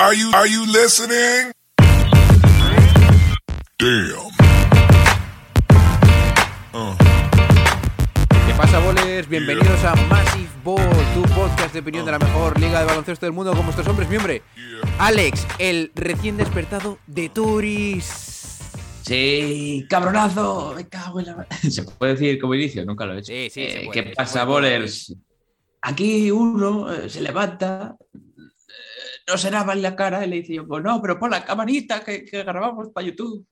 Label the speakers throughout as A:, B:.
A: Are you, are you listening? Damn.
B: ¿Qué pasa, bolers? Bienvenidos a Massive Ball, tu podcast de opinión de la mejor liga de baloncesto del mundo con vuestros hombres miembros. Alex, el recién despertado de Turis.
C: Sí, cabronazo, me cago en la... ¿Se puede decir como inicio? Nunca lo he hecho.
B: Sí, sí, se
C: Eh,
B: puede,
C: ¿Qué
B: se
C: pasa,
B: puede.
C: bolers? Aquí uno eh, se levanta, no se lava en la cara y le dice yo, pues no, pero pon la camarita que, que grabamos para YouTube.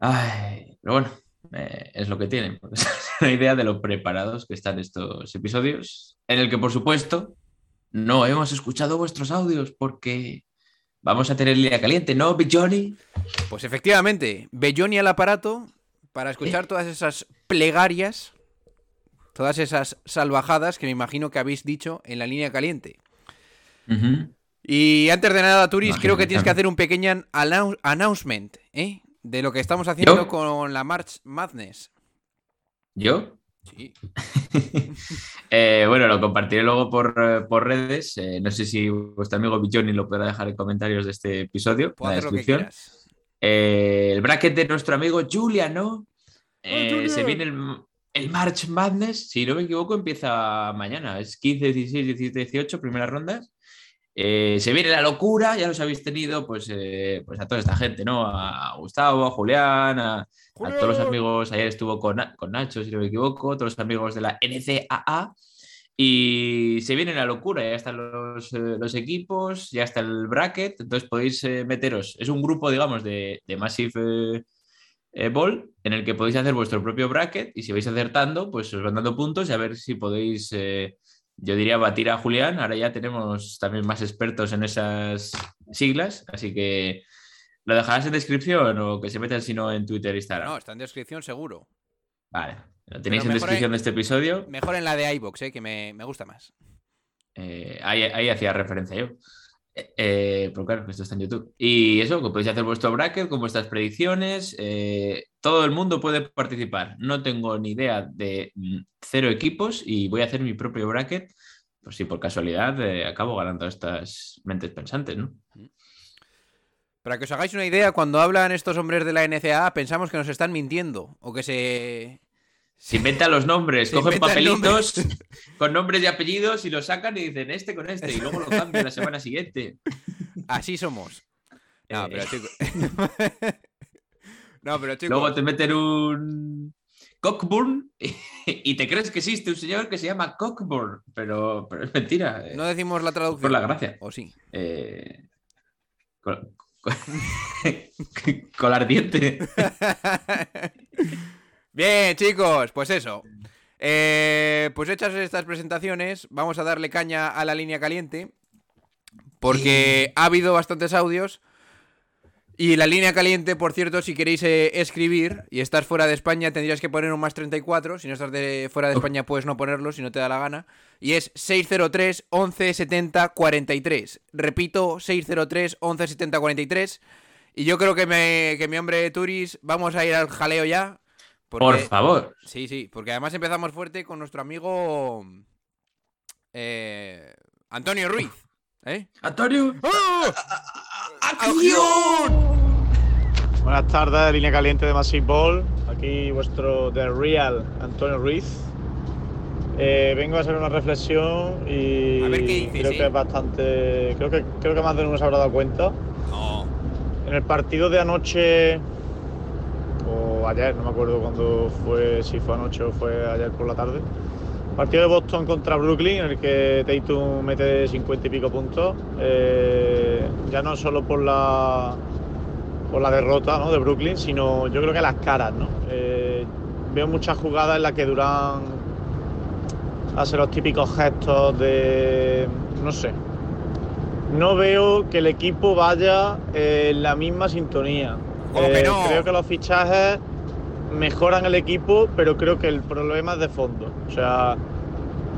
C: Ay, pero bueno, eh, es lo que tienen. es una idea de lo preparados que están estos episodios, en el que, por supuesto, no hemos escuchado vuestros audios porque vamos a tener línea caliente, ¿no, Johnny?
B: Pues efectivamente, Belloni al aparato para escuchar todas esas plegarias, todas esas salvajadas que me imagino que habéis dicho en la línea caliente. Y antes de nada, Turis, creo que tienes que hacer un pequeño annou- announcement, ¿eh? De lo que estamos haciendo
C: ¿Yo?
B: con la March Madness.
C: ¿Yo?
B: Sí.
C: Eh, bueno, lo compartiré luego por, eh, por redes. Eh, no sé si vuestro amigo Bichoni lo podrá dejar en comentarios de este episodio, en la descripción. Eh, el bracket de nuestro amigo Julia, ¿no? Eh, se viene el, el March Madness, si no me equivoco, empieza mañana. Es 15, 16, 17, 18, primeras rondas. Eh, se viene la locura, ya los habéis tenido, pues, eh, pues a toda esta gente, ¿no? A Gustavo, a Julián, a, a todos los amigos. Ayer estuvo con, con Nacho, si no me equivoco, todos los amigos de la NCAA. Y se viene la locura, ya están los, eh, los equipos, ya está el bracket, entonces podéis meteros. Es un grupo, digamos, de, de Massive Ball en el que podéis hacer vuestro propio bracket y si vais acertando, pues os van dando puntos y a ver si podéis, yo diría, batir a Julián. Ahora ya tenemos también más expertos en esas siglas, así que ¿lo dejarás en descripción o que se metan si no en Twitter e Instagram?
B: No, está en descripción seguro.
C: Vale, lo tenéis en descripción de este episodio.
B: Mejor en la de iBox, ¿eh? Que me, me gusta más.
C: Eh, ahí, ahí hacía referencia yo. Eh, pero claro, esto está en YouTube. Y eso, que podéis hacer vuestro bracket con vuestras predicciones. eh, todo el mundo puede participar. No tengo ni idea de mm, cero equipos y voy a hacer mi propio bracket. Por si por casualidad eh, acabo ganando estas mentes pensantes, ¿no?
B: Para que os hagáis una idea, cuando hablan estos hombres de la NCAA, pensamos que nos están mintiendo. O que se.
C: Se inventan los nombres,
B: Se
C: cogen papelitos con nombres y apellidos y los sacan y dicen este con este y luego lo cambian la semana siguiente.
B: Así somos. No,
C: Eh,
B: pero chicos. no, pero chicos.
C: Luego te meten un Cockburn y te crees que existe un señor que se llama Cockburn, pero, pero es mentira. eh,
B: No decimos la traducción.
C: por la gracia.
B: O sí.
C: Eh, col- col- Colardiente.
B: Bien, chicos, pues eso. Eh, pues hechas estas presentaciones, vamos a darle caña a la línea caliente. Porque ha habido bastantes audios. Y la línea caliente, por cierto, si queréis eh, escribir y estás fuera de España, tendrías que poner un más 34. Si no estás de fuera de. España, puedes no ponerlo si no te da la gana. Y es 603 11 70 43. Repito, 603 11 70 43. Y yo creo que, me, que mi hombre Turis, vamos a ir al jaleo ya.
C: Por favor.
B: Sí, sí, porque además empezamos fuerte con nuestro amigo eh, Antonio Ruiz. ¿Eh?
C: Antonio.
B: ¡Oh!
D: Buenas tardes, línea caliente de Massive Ball. Aquí vuestro The Real Antonio Ruiz. Eh, vengo a hacer una reflexión y
B: A ver qué dices,
D: creo
B: ¿eh?
D: que es bastante. Creo que, creo que más de uno se habrá dado cuenta.
B: No.
D: En el partido de anoche, o ayer, no me acuerdo cuándo fue, si fue anoche o fue ayer por la tarde. Partido de Boston contra Brooklyn, en el que Tatum mete 50 y pico puntos. Eh, ya no solo por la, por la derrota ¿no? de Brooklyn, sino yo creo que las caras. ¿no? Eh, veo muchas jugadas en las que Durán hace los típicos gestos de. no sé. No veo que el equipo vaya en la misma sintonía.
B: ¿Cómo que
D: Eh,
B: no?
D: Creo que los fichajes mejoran el equipo, pero creo que el problema es de fondo. O sea,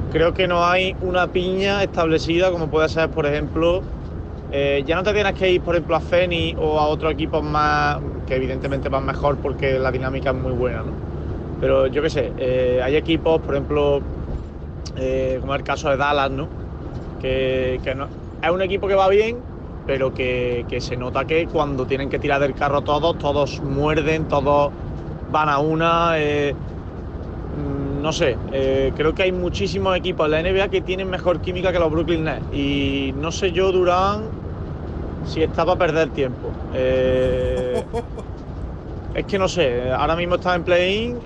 D: creo que no hay una piña establecida como puede ser, por ejemplo, eh, ya no te tienes que ir, por ejemplo, a Feni o a otros equipos más, que evidentemente van mejor porque la dinámica es muy buena, ¿no? Pero yo qué sé, eh, hay equipos, por ejemplo, eh, como el caso de Dallas, ¿no? Que, que no- es un equipo que va bien, pero que, que se nota que cuando tienen que tirar del carro todos, todos muerden, todos van a una. eh, mm, no sé, eh, creo que hay muchísimos equipos en la NBA que tienen mejor química que los Brooklyn Nets. Y no sé yo, Durán, si está para perder tiempo. Eh, es que no sé, ahora mismo está en play-in.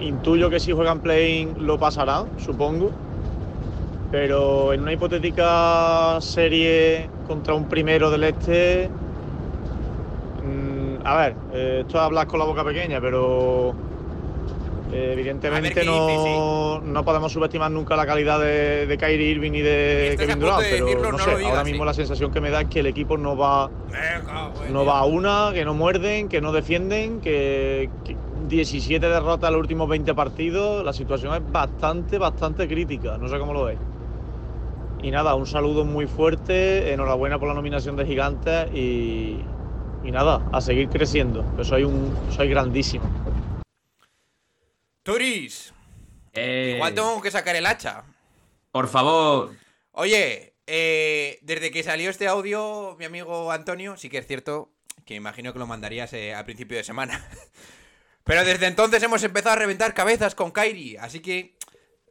D: intuyo que si juegan play-in lo pasará, supongo. Pero en una hipotética serie contra un primero del este. A ver, eh, esto es hablar con la boca pequeña, pero. eh, evidentemente no, no podemos subestimar nunca la calidad de, de Kyrie Irving y de
B: Estás a
D: Kevin Durant,
B: de
D: pero
B: decirlo,
D: no
B: no
D: sé,
B: lo digas,
D: ahora mismo la sensación que me da es que el equipo no va, no va a una, que no muerden, que no defienden, que, que 17 derrotas en los últimos 20 partidos. La situación es bastante, bastante crítica. No sé cómo lo ves. Y nada, un saludo muy fuerte. Enhorabuena por la nominación de Gigantes y, y nada, a seguir creciendo. Que soy un soy grandísimo.
B: Turis,
C: Eh,
B: igual tengo que sacar el hacha.
C: Por favor,
B: Oye, eh, desde que salió este audio, mi amigo Antonio, sí que es cierto que imagino que lo mandarías eh, a principio de semana. Pero desde entonces hemos empezado a reventar cabezas con Kairi, así que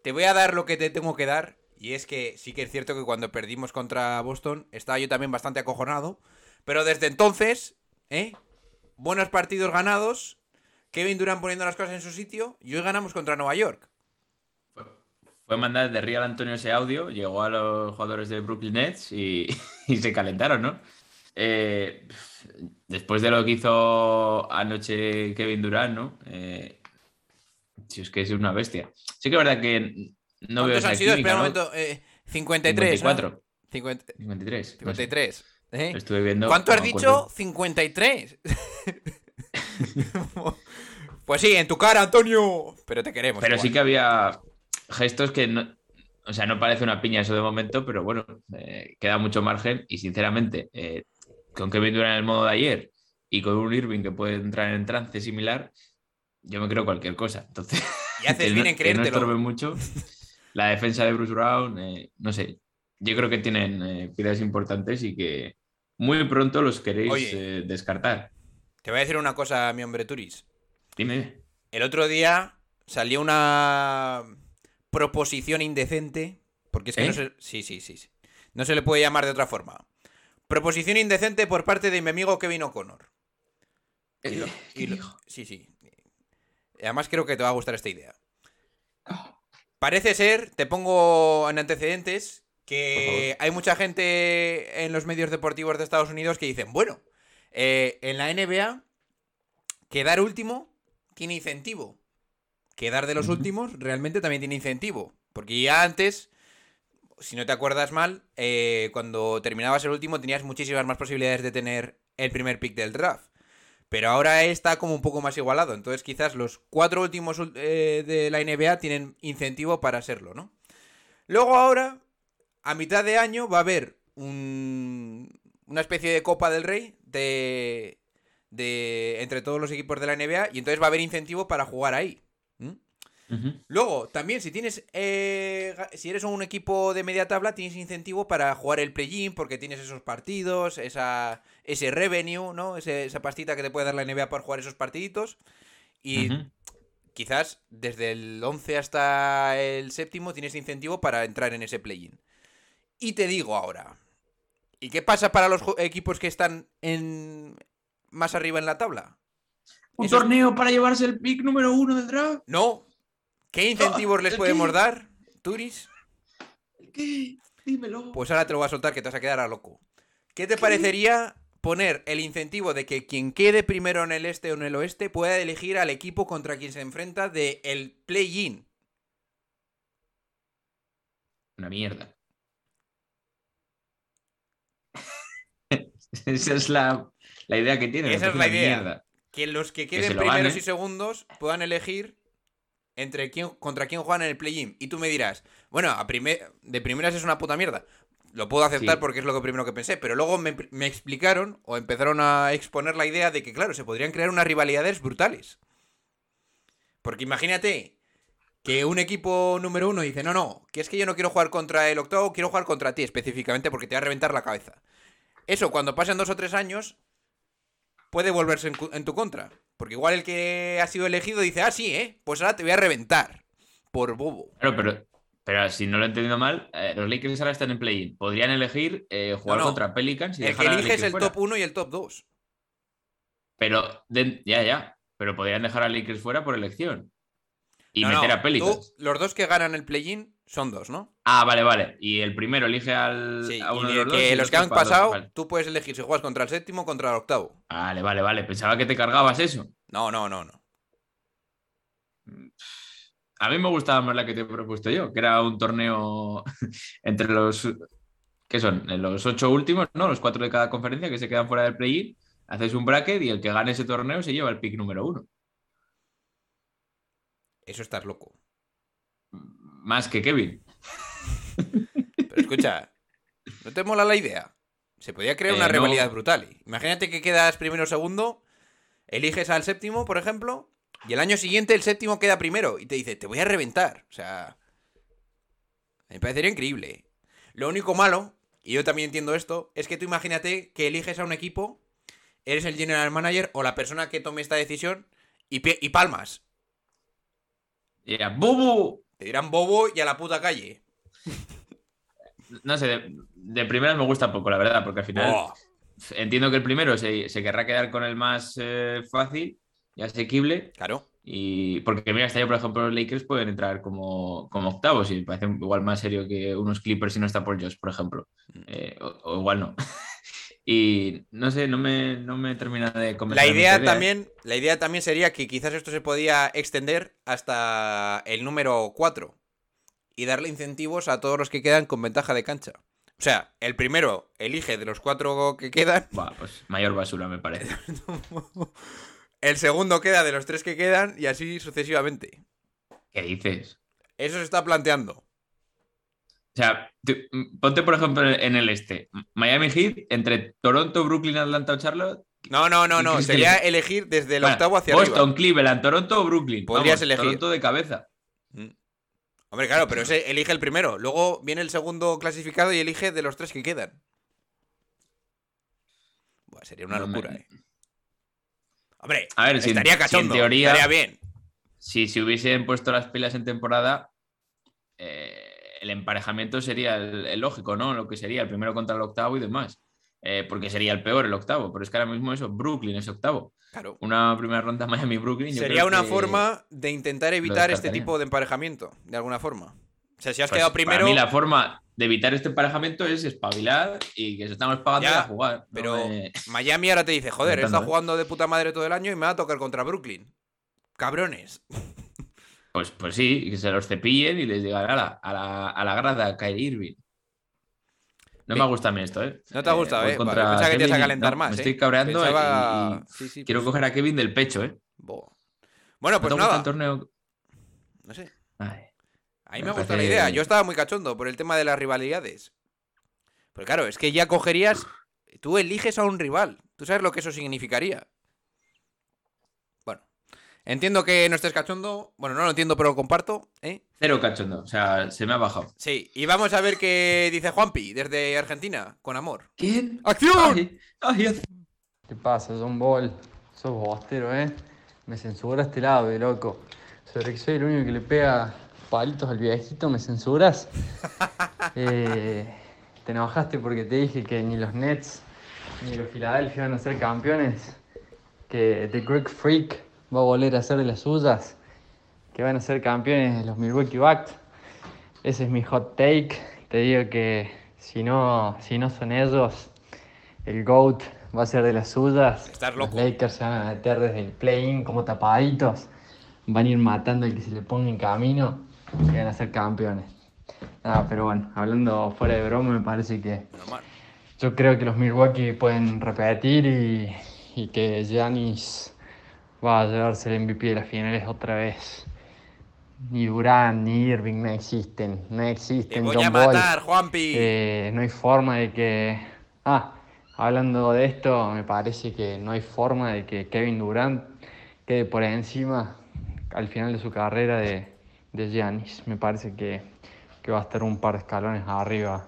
B: te voy a dar lo que te tengo que dar. Y es que sí que es cierto que cuando perdimos contra Boston estaba yo también bastante acojonado. Pero desde entonces, ¿eh? Buenos partidos ganados. Kevin Durant poniendo las cosas en su sitio. Y hoy ganamos contra Nueva York.
C: fue mandar de Real Antonio ese audio, llegó a los jugadores de Brooklyn Nets y, y se calentaron, ¿no? Eh, después de lo que hizo anoche Kevin Durant, ¿no? Eh, si es que es una bestia. Sí que es verdad que no veo
B: ¿Cuántos
C: esa
B: han sido? Espera un momento. eh, 53.
C: 54.
B: ¿no? 50
C: 53. no sé.
B: 53. ¿Eh?
C: Estuve viendo.
B: ¿Cuánto has
C: no
B: dicho?
C: acuerdo.
B: 53. pues sí, en tu cara, Antonio. Pero te queremos.
C: Pero
B: igual.
C: sí que había gestos que no. O sea, no parece una piña eso de momento, pero bueno, eh, queda mucho margen. Y sinceramente, eh, con Kevin Durant en el modo de ayer y con un Irving que puede entrar en trance similar, yo me creo cualquier cosa. Entonces,
B: Y haces bien en
C: que no estorbe
B: creértelo.
C: mucho. La defensa de Bruce Brown, no sé. Yo creo que tienen piedras importantes y que muy pronto los queréis
B: Oye.
C: eh, descartar.
B: Te voy a decir una cosa, mi hombre Turis.
C: Dime.
B: El otro día salió una proposición indecente. Porque es que
C: ¿Eh?
B: no se. Sí, sí, sí, sí. No se le puede llamar de otra forma. Proposición indecente por parte de mi amigo Kevin O'Connor. Y lo-
C: Eh,
B: y
C: ¿qué
B: lo-
C: dijo?
B: sí, sí. Además creo que te va a gustar esta idea.
C: Ah.
B: Parece ser, te pongo en antecedentes, que hay mucha gente en los medios deportivos de Estados Unidos que dicen, bueno, eh, en la NBA, quedar último tiene incentivo. Quedar de los últimos realmente también tiene incentivo. Porque ya antes, si no te acuerdas mal, eh, cuando terminabas el último tenías muchísimas más posibilidades de tener el primer pick del draft. Pero ahora está como un poco más igualado. Entonces quizás los cuatro últimos eh, de la NBA tienen incentivo para serlo, ¿no? Luego ahora, a mitad de año, va a haber un- una especie de Copa del Rey de, de entre todos los equipos de la NBA y entonces va a haber incentivo para jugar ahí. Luego, también, si tienes. eh, si eres un equipo de media tabla, tienes incentivo para jugar el play-in, porque tienes esos partidos, esa, ese revenue, ¿no? Ese- esa pastita que te puede dar la NBA por jugar esos partiditos. Y quizás desde el 11 hasta el séptimo tienes incentivo para entrar en ese play-in. Y te digo ahora. ¿Y qué pasa para los equipos que están en más arriba en la tabla?
C: Un
B: Eso es-
C: torneo para llevarse el pick número uno del draft.
B: No. ¿Qué incentivos les
C: ¿el
B: podemos
C: qué?
B: dar, Turis?
C: ¿Qué? Dímelo.
B: Pues ahora te lo voy a soltar que te vas a quedar a loco. ¿Qué te parecería poner el incentivo de que quien quede primero en el este o en el oeste pueda elegir al equipo contra quien se enfrenta de el play-in?
C: Una mierda. Esa es la, la idea que tiene.
B: Esa es la idea.
C: mierda.
B: Que los que queden primeros y segundos puedan elegir entre quién, contra quién juegan en el play-in. Y tú me dirás, bueno, a primer- de primeras es una puta mierda. Lo puedo aceptar
C: Sí.
B: porque es lo que primero que pensé, pero luego me, me explicaron o empezaron a exponer la idea de que, claro, se podrían crear unas rivalidades brutales. Porque imagínate que un equipo número uno dice, no, no, que es que yo no quiero jugar contra el octavo, quiero jugar contra ti específicamente porque te va a reventar la cabeza. Eso cuando pasen dos o tres años puede volverse en, tu contra. Porque igual el que ha sido elegido dice, ah, sí, ¿eh? Pues ahora te voy a reventar. Por bobo.
C: Claro, pero, pero si no lo he entendido mal, eh, los Lakers ahora están en play-in. Podrían elegir eh, jugar
B: No, no.
C: contra Pelicans y
B: El que
C: dejar a
B: elige es el
C: fuera.
B: top 1 y el top 2.
C: Pero, de- ya, ya. Pero podrían dejar a Lakers fuera por elección. Y
B: No,
C: meter a Pelicans.
B: tú- los dos que ganan el play-in son dos, ¿no?
C: Ah, vale, vale. Y el primero elige al,
B: Sí,
C: a uno
B: y
C: de
B: de
C: los
B: que los que han
C: dos.
B: pasado,
C: Vale.
B: tú puedes elegir si juegas contra el séptimo o contra el octavo.
C: Vale, vale, vale. Pensaba que te cargabas eso.
B: No, no, no, no.
C: A mí me gustaba más la que te he propuesto yo, que era un torneo entre los. ¿Qué son? Los ocho últimos, ¿no? Los cuatro de cada conferencia que se quedan fuera del play-in. Haces un bracket y el que gane ese torneo se lleva el pick número uno.
B: Eso estás loco.
C: Más que Kevin.
B: Pero escucha, ¿no te mola la idea? Se podía crear
C: Eh,
B: una
C: no.
B: rivalidad brutal. Imagínate que quedas primero o segundo, eliges al séptimo, por ejemplo, y el año siguiente el séptimo queda primero y te dice, te voy a reventar. O sea, me parecería increíble. Lo único malo, y yo también entiendo esto, es que tú imagínate que eliges a un equipo, eres el general manager o la persona que tome esta decisión y, y palmas.
C: ¡Bubu!
B: Te dirán bobo y a la puta calle.
C: No sé, de, de primeras me gusta poco, la verdad, porque al final
B: Oh,
C: entiendo que el primero se, se querrá quedar con el más eh, fácil y asequible.
B: claro.
C: Y porque mira, este año, por ejemplo, los Lakers pueden entrar como, como octavos y me parece igual más serio que unos Clippers si no está por Josh, por ejemplo.
B: Mm.
C: Eh, o, o igual no. y no sé, no me, no me termina de
B: La
C: convencer. a mí
B: idea
C: ¿eh?
B: también, la idea también sería que quizás esto se podía extender hasta el número 4 y darle incentivos a todos los que quedan con ventaja de cancha. O sea, el primero elige de los cuatro que quedan,
C: pues mayor basura, me parece.
B: el segundo queda de los tres que quedan y así sucesivamente.
C: ¿Qué dices?
B: Eso se está planteando.
C: O sea, tú- mm, ponte, por ejemplo, en el este. Miami Heat entre Toronto, Brooklyn, Atlanta o Charlotte.
B: No, no, no,
C: ¿Y
B: no. Sería elegir desde el
C: Bueno,
B: octavo hacia
C: Boston,
B: arriba.
C: Cleveland, Toronto o Brooklyn.
B: Podrías
C: Vamos,
B: elegir.
C: Toronto de cabeza.
B: Mm. Hombre, claro, pero ese elige el primero. Luego viene el segundo clasificado y elige de los tres que quedan. Buah, sería una
C: No me-
B: locura, eh. Hombre,
C: A ver, si
B: estaría
C: si en teoría-
B: Estaría bien.
C: si se hubiesen puesto las pilas en temporada, eh, el emparejamiento sería el, el lógico, ¿no? Lo que sería el primero contra el octavo y demás. Eh, porque sería el peor el octavo. Pero es que ahora mismo eso, Brooklyn es octavo.
B: Claro.
C: Una primera ronda Miami-Brooklyn.
B: Sería una forma de intentar evitar este tipo de emparejamiento, de alguna forma. O sea, si has
C: Pues,
B: quedado
C: Para
B: primero.
C: mí la forma de evitar este emparejamiento es espabilar y que se estamos pagando
B: Ya,
C: a jugar. no
B: Pero
C: me-
B: Miami ahora te dice, joder, he estado
C: ¿eh?
B: jugando de puta madre todo el año y me va a tocar contra Brooklyn. Cabrones.
C: Pues, pues sí, que se los cepillen y les digan a la, a la, a la grada, Kyrie Irving. No me gusta a mí esto, ¿eh?
B: No te ha gustado,
C: voy
B: ¿eh? Pensaba que te ibas a calentar más,
C: Me
B: ¿eh?
C: estoy cabreando y-
B: Pensaba-
C: y,
B: Sí, sí,
C: quiero
B: pues-
C: coger a Kevin del pecho, ¿eh?
B: Bo. Bueno,
C: ¿No
B: pues
C: gusta
B: nada.
C: el torneo?
B: No sé.
C: Ay,
B: A mí
C: Me
B: me gusta la idea. Yo estaba muy cachondo por el tema de las rivalidades. Pero claro, es que ya cogerías. Tú eliges a un rival. Tú sabes lo que eso significaría. Entiendo que no estés cachondo. Bueno, no lo entiendo, pero lo comparto. ¿eh?
C: Cero cachondo, o sea, se me ha bajado.
B: Sí. Y vamos a ver qué dice Juanpi desde Argentina. Con amor.
C: ¿Quién?
B: ¡Acción!
C: Ay, ay,
E: ¿Qué pasa, John Ball? Sos bostero, ¿eh? Me censuraste el audio, loco. Sobre que soy el único que le pega palitos al viejito, ¿me censuras? Eh, te enojaste porque te dije que ni los Nets ni los Philadelphia van a ser campeones. Que The Greek Freak va a volver a hacer de las suyas. Que van a ser campeones los Milwaukee Bucks. Ese es mi hot take. Te digo que si no, si no son ellos, el GOAT va a ser de las suyas. Los
B: loco.
E: Lakers se van a meter desde el play-in como tapaditos. Van a ir matando al que se le ponga en camino y van a ser campeones. Nada, pero bueno, hablando fuera de broma, me parece que yo creo que los Milwaukee pueden repetir y, y que Giannis va a llevarse el MVP de las finales otra vez. Ni Durant ni Irving no existen, no
B: Te
E: existen.
B: voy
E: John
B: a
E: Ball.
B: matar, Juanpi.
E: Eh, no hay forma de que. Ah, hablando de esto, me parece que no hay forma de que Kevin Durant quede por encima al final de su carrera de, de Giannis. Me parece que, que va a estar un par de escalones arriba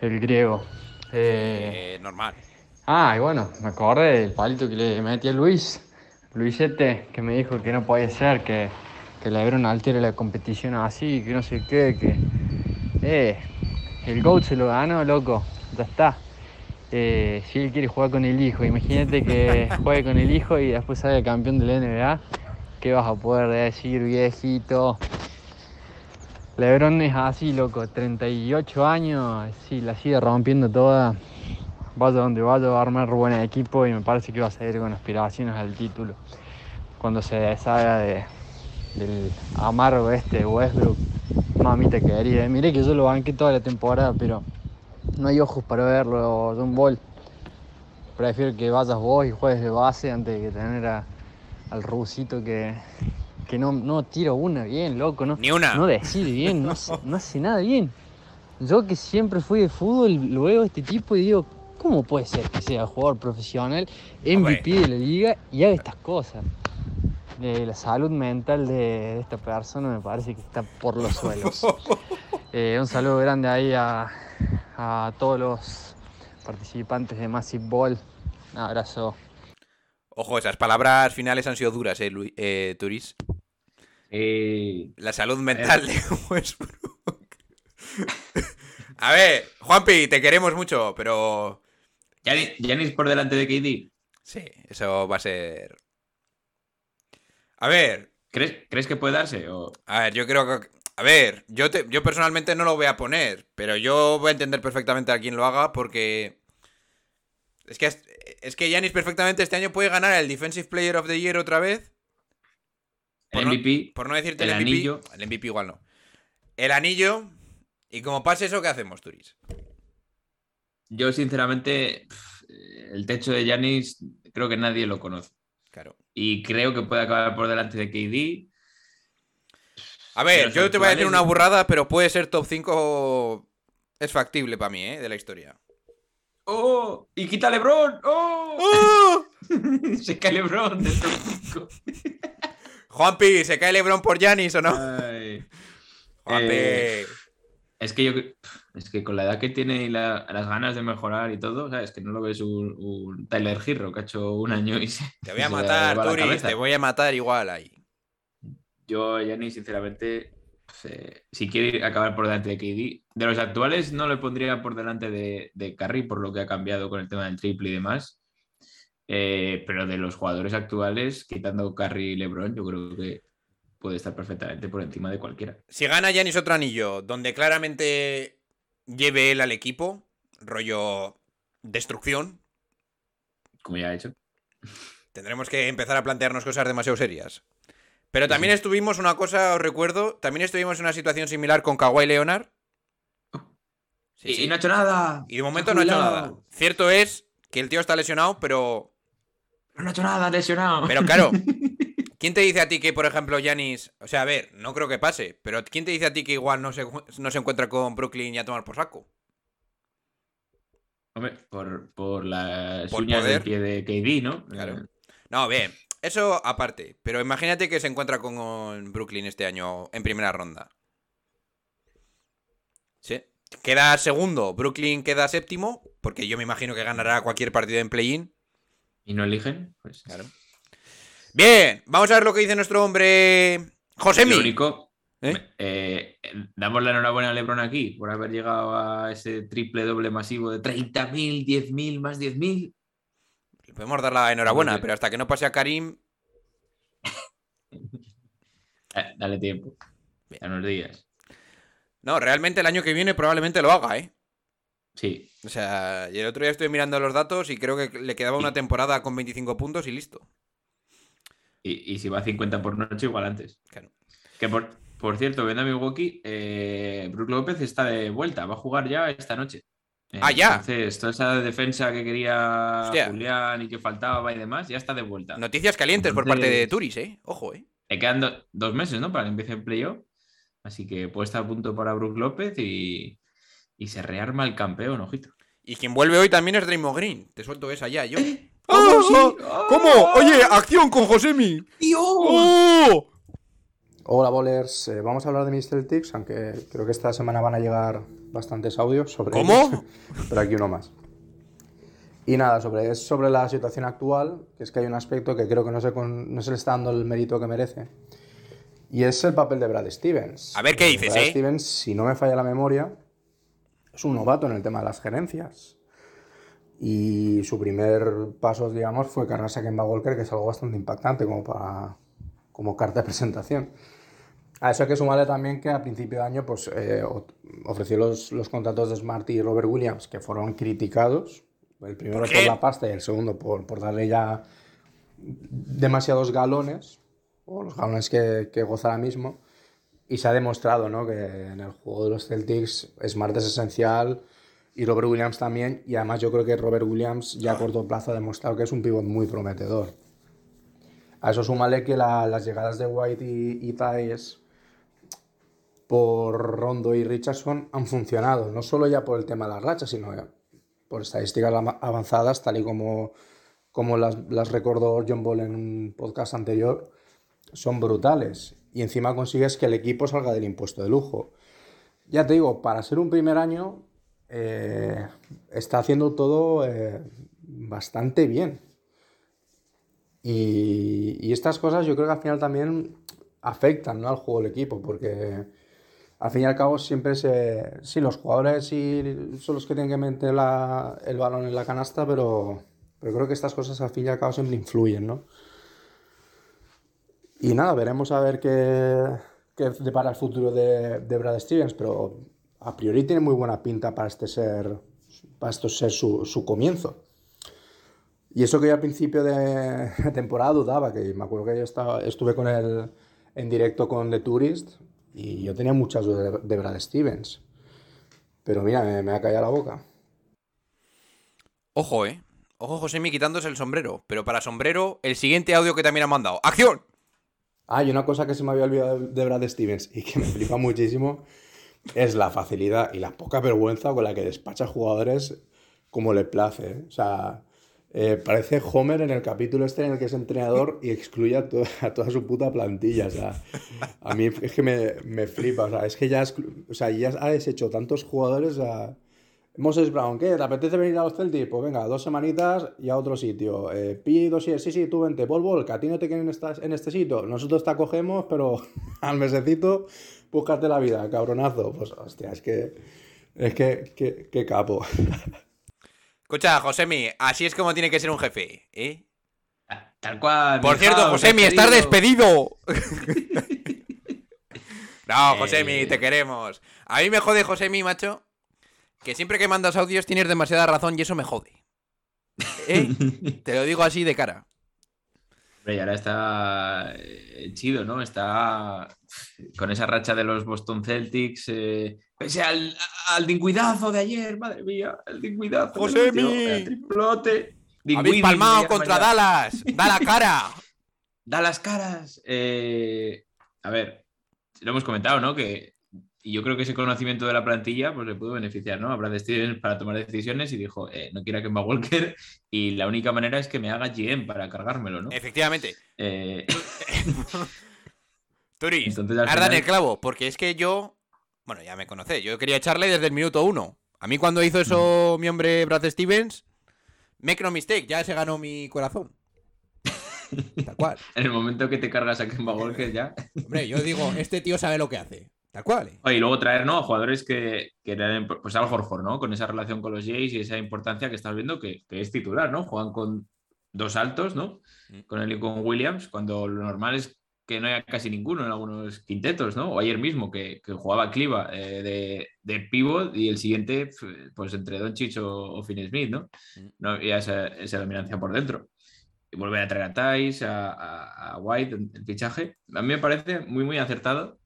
E: el griego. Eh,
B: Eh, normal.
E: Ah, y bueno, me acordé del palito que le metí a Luis, Luisete, que me dijo que no podía ser, que, que Lebron altere la competición así, que no sé qué, que... Eh, el GOAT se lo ganó, loco, ya está. Eh, si él quiere jugar con el hijo, imagínate que juegue con el hijo y después salga campeón de la NBA, ¿qué vas a poder decir, viejito? Lebron es así, loco, 38 años, sí, la sigue rompiendo toda. Vaya donde vaya, va a armar buen equipo y me parece que va a seguir con aspiraciones al título. Cuando se deshaga de, del amargo este Westbrook, mamita querida. Miré que yo lo banqué toda la temporada, pero no hay ojos para verlo, John Ball. Prefiero que vayas vos y juegues de base antes de que tener a- al rusito que, que no, no tira una bien, loco. No,
B: Ni una.
E: No decide bien, no hace, no hace nada bien. Yo que siempre fui de fútbol, lo veo a este tipo y digo, ¿cómo puede ser que sea jugador profesional, MVP de la liga y haga estas cosas? Eh, la salud mental de, de esta persona me parece que está por los suelos. Eh, un saludo grande ahí a, a todos los participantes de Massive Ball. Un abrazo.
B: Ojo, esas palabras finales han sido duras, eh, Lu- eh, Turis.
C: Eh,
B: La salud mental de Westbrook. A ver, Juanpi, te queremos mucho, pero
C: Giannis por delante de KD.
B: sí, eso va a ser. A ver,
C: ¿Crees, ¿Crees que puede darse? O...
B: a ver, yo creo que. A ver, yo, te- yo personalmente no lo voy a poner, pero yo voy a entender perfectamente a quien lo haga porque. Es que, es, que Giannis perfectamente este año puede ganar el Defensive Player of the Year otra vez.
C: El
B: Por no-
C: MVP.
B: Por no decirte el,
C: el
B: MVP.
C: anillo.
B: El MVP igual no. El anillo. Y como pase eso, ¿qué hacemos, Turis?
C: Yo, sinceramente, el techo de Giannis creo que nadie lo conoce.
B: Claro.
C: Y creo que puede acabar por delante de KD.
B: A ver, yo te voy a decir una burrada, pero puede ser top 5. Es factible para mí, ¿eh? De la historia.
C: ¡Oh! ¡Y quita LeBron! ¡Oh!
B: ¡Oh!
C: Se cae LeBron del top 5.
B: Juanpi, ¿se cae Lebron por Yanis o no?
C: Ay.
B: Juanpi.
C: Eh, Es que yo es que con la edad que tiene y la- las ganas de mejorar y todo, ¿sabes? Que no lo ves un, un Tyler Hero que ha hecho un año y se.
B: te voy a matar, Turis. Te voy a matar igual ahí.
C: Yo, Yanni, sinceramente, pues, eh, si quiere acabar por delante de KD, de los actuales no le pondría por delante de, de Curry por lo que ha cambiado con el tema del triple y demás. Eh, pero de los jugadores actuales, quitando Curry y LeBron, yo creo que puede estar perfectamente por encima de cualquiera.
B: Si gana Yanis otro anillo, donde claramente lleve él al equipo, rollo destrucción,
C: Como ya ha hecho.
B: tendremos que empezar a plantearnos cosas demasiado serias. Pero también
C: sí.
B: estuvimos, una cosa os recuerdo, también estuvimos en una situación similar con Kawhi Leonard. Sí,
C: y,
B: sí.
C: no ha hecho nada.
B: Y de momento no ha hecho nada. Cierto es que el tío está lesionado, pero.
C: No ha hecho nada, lesionado.
B: Pero claro, ¿quién te dice a ti que, por ejemplo, Yanis. O sea, a ver, no creo que pase, pero ¿quién te dice a ti que igual no se, no se encuentra con Brooklyn y a tomar por saco?
C: Hombre, por, por las
B: Por
C: uñas del pie de KD, ¿no?
B: Claro.
C: Eh,
B: No, bien, eso aparte. Pero imagínate que se encuentra con Brooklyn este año en primera ronda. Sí. Queda segundo, Brooklyn queda séptimo, porque yo me imagino que ganará cualquier partido en play-in.
C: y no eligen, pues.
B: Claro. Bien, vamos a ver lo que dice nuestro hombre Josemi.
C: Lo único,
B: ¿Eh?
C: eh, damos la enhorabuena a Lebron aquí por haber llegado a ese triple doble masivo de 30.000, 10.000, más 10.000.
B: Le podemos dar la enhorabuena, pero hasta que no pase a Karim,
C: Eh, dale tiempo. A unos días.
B: no, realmente el año que viene probablemente lo haga, ¿eh?
C: Sí.
B: O sea, y el otro día estoy mirando los datos y creo que le quedaba una temporada con 25 puntos y listo.
C: Y, y si va a 50 por noche, igual antes.
B: Claro.
C: Que por, por cierto, viendo a Milwaukee, eh, Brook López está de vuelta. Va a jugar ya esta noche. Eh,
B: Ah, ya.
C: Entonces, toda esa defensa que quería
B: Hostia.
C: Julián y que faltaba y demás, ya está de vuelta.
B: Noticias calientes por parte de Turis, ¿eh? Ojo, ¿eh?
C: Le quedan do- dos meses, ¿no? Para que empiece el playoff. Así que puede estar a punto para Brook López y, y se rearma el campeón, ojito.
B: Y quien vuelve hoy también es Draymond Green. Te suelto esa ya, yo.
C: ¡Oh, sí!
B: ¿Cómo? Oye, acción con Josemi. ¡Oh!
F: Hola Bowlers, Eh, vamos a hablar de mis Celtics, aunque creo que esta semana van a llegar bastantes audios sobre
B: ¿Cómo?
F: ellos, pero aquí uno más. Y nada, sobre, es sobre la situación actual, que es que hay un aspecto que creo que no se, con- no se le está dando el mérito que merece. Y es el papel de Brad Stevens.
B: A ver qué dices,
F: Brad
B: ¿eh?
F: Stevens, si no me falla la memoria, es un novato en el tema de las gerencias. Y su primer paso, digamos, fue cargarse a Kemba Walker, que es algo bastante impactante como, para, como carta de presentación. A eso hay que sumarle también que a principio de año pues, eh, ofreció los, los contratos de Smart y Robert Williams, que fueron criticados. El primero
B: ¿Por
F: la pasta y el segundo por, por darle ya demasiados galones, o los galones que, que goza ahora mismo. Y se ha demostrado ¿no? que en el juego de los Celtics Smart es esencial y Robert Williams también. Y además yo creo que Robert Williams ya a corto plazo ha demostrado que es un pivot muy prometedor. A eso súmale que la- las llegadas de White y, y Tyes por Rondo y Richardson han funcionado, no solo ya por el tema de las rachas, sino por estadísticas avanzadas, tal y como, como las, las recordó John Ball en un podcast anterior, son brutales. Y encima consigues que el equipo salga del impuesto de lujo. Ya te digo, para ser un primer año, eh, está haciendo todo eh, bastante bien. Y, estas cosas yo creo que al final también afectan ¿no? al juego del equipo, porque al fin y al cabo siempre se... Sí, los jugadores son los que tienen que meter el balón en la canasta, pero, pero creo que estas cosas al fin y al cabo siempre influyen, ¿no? Y nada, veremos a ver qué, qué depara el futuro de, de Brad Stevens, pero a priori tiene muy buena pinta para este ser, para esto ser su, su comienzo. Y eso que yo al principio de temporada dudaba, que me acuerdo que yo estaba, estuve con él en directo con The Tourist y yo tenía muchas dudas de, Brad Stevens. Pero mira, me, me ha callado la boca.
B: Ojo, eh. Ojo, Josemi quitándose el sombrero. Pero para sombrero, el siguiente audio que también ha mandado. ¡Acción!
F: Ah, y una cosa que se me había olvidado de- de Brad Stevens y que me flipa muchísimo es la facilidad y la poca vergüenza con la que despacha jugadores como le place. ¿eh? O sea, eh, parece Homer en el capítulo este en el que es entrenador y excluye a, to- a toda su puta plantilla. O sea, a mí es que me, me flipa. O sea, es que ya, o sea, ya ha deshecho tantos jugadores. Sea, Moses Brown, ¿qué? ¿Te apetece venir a los Celtics? Pues venga, dos semanitas y a otro sitio. Eh, Pi, dosier, sí, sí, tú vente. Bol, que a ti no te quieren en, en este sitio. Nosotros te acogemos, pero al mesecito, búscate la vida, cabronazo. Pues, hostia, es que... Es que, que, que capo.
B: Escucha, Josemi, así es como tiene que ser un jefe, ¿eh?
C: Tal cual.
B: Por cierto, Josemi, estás despedido. no, Josemi,
C: Eh.
B: te queremos. A mí me jode, Josemi, macho, que siempre que mandas audios tienes demasiada razón y eso me jode. ¿Eh? Te lo digo así de cara.
C: Hombre, y ahora está eh, chido, ¿no? Está con esa racha de los Boston Celtics. eh, pese al, al dinguidazo de ayer, madre mía, el dinguidazo. metió, el triplote.
B: Habéis palmado contra. Dallas. Da la cara.
C: Da las caras. Eh, a ver, lo hemos comentado, ¿no? Que y yo creo que ese conocimiento de la plantilla pues le pudo beneficiar, ¿no? A Brad Stevens para tomar decisiones y dijo, eh, no quiero a Kemba Walker y la única manera es que me haga GM para cargármelo, ¿no?
B: Efectivamente.
C: Eh,
B: Turis,
C: Entonces, al
B: ardan
C: final-
B: el clavo, porque es que yo, bueno, ya me conocéis, yo quería echarle desde el minuto uno. A mí cuando hizo eso mi hombre Brad Stevens, make no mistake, ya se ganó mi corazón. Tal cual.
C: en el momento que te cargas a Kemba Walker ya.
B: Hombre, yo digo, este tío sabe lo que hace. Tal cual. ¿eh?
C: Y luego traer, ¿no? A jugadores que, que eran, pues Al Horford, ¿no? Con esa relación con los Jays y esa importancia que estás viendo que, que es titular, ¿no? Juegan con dos altos, ¿no?
B: Mm.
C: Con él y con Williams, cuando lo normal es que no haya casi ninguno en algunos quintetos, ¿no? O ayer mismo que, que jugaba Cliva eh, de, de pivot y el siguiente, pues entre Doncic o, o Finney Smith, ¿no?
B: Mm.
C: No había esa, esa dominancia por dentro. Y volver a traer a Tice, a, a- a White, el fichaje. A mí me parece muy, muy acertado.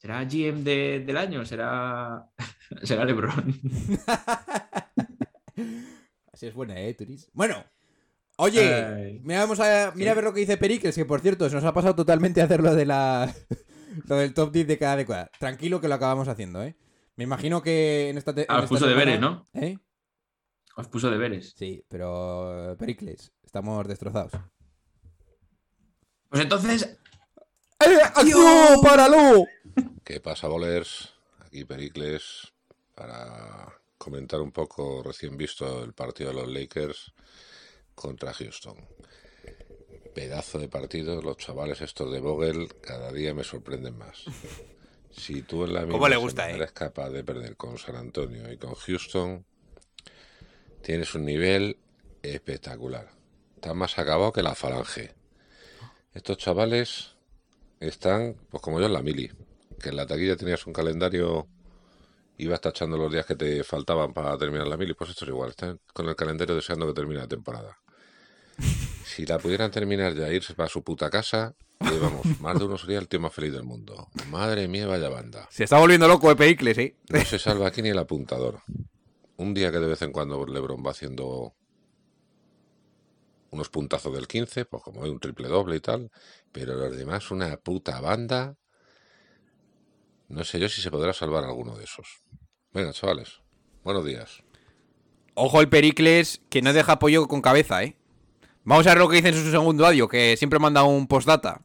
C: ¿Será GM de- del año? ¿Será, será LeBron?
B: Así es buena, ¿eh, Turis? Bueno, oye, mira, vamos a, mira a ver lo que dice Pericles, que por cierto, se nos ha pasado totalmente hacer lo de la. lo del top 10 de cada década. Tranquilo que lo acabamos haciendo, ¿eh? Me imagino que en esta. te-
C: Ah,
B: en
C: os puso
B: semana-
C: deberes, ¿no?
B: ¿Eh?
C: Os puso deberes.
B: Sí, pero. Pericles, estamos destrozados.
C: Pues entonces,
B: ¡Eh, ¡Páralo!
A: ¿Qué pasa, bolers? Aquí Pericles para
G: comentar un poco recién visto el partido de los Lakers contra Houston. Pedazo de partido, los chavales estos de Vogel cada día me sorprenden más. Si tú en la
B: ¿Cómo
G: misma
B: le gusta,
G: semana
B: eh?
G: eres capaz de perder con San Antonio y con Houston, tienes un nivel espectacular. Estás más acabado que la falange. Estos chavales están, pues como yo en la mili, que en la taquilla tenías un calendario, ibas tachando los días que te faltaban para terminar la mili, pues esto es igual, están con el calendario deseando que termine la temporada. Si la pudieran terminar ya, irse para su puta casa, y vamos, más de uno sería el tío más feliz del mundo. Madre mía, vaya banda.
B: Se está volviendo loco de Pericles, ¿eh?
G: No se salva aquí ni el apuntador. Un día que de vez en cuando LeBron va haciendo unos puntazos del 15, pues como hay un triple doble y tal, pero los demás una puta banda. No sé yo si se podrá salvar alguno de esos. Venga, chavales, buenos días.
B: Ojo el Pericles, que no deja apoyo con cabeza, ¿eh? Vamos a ver lo que dice en su segundo audio, que siempre manda un postdata.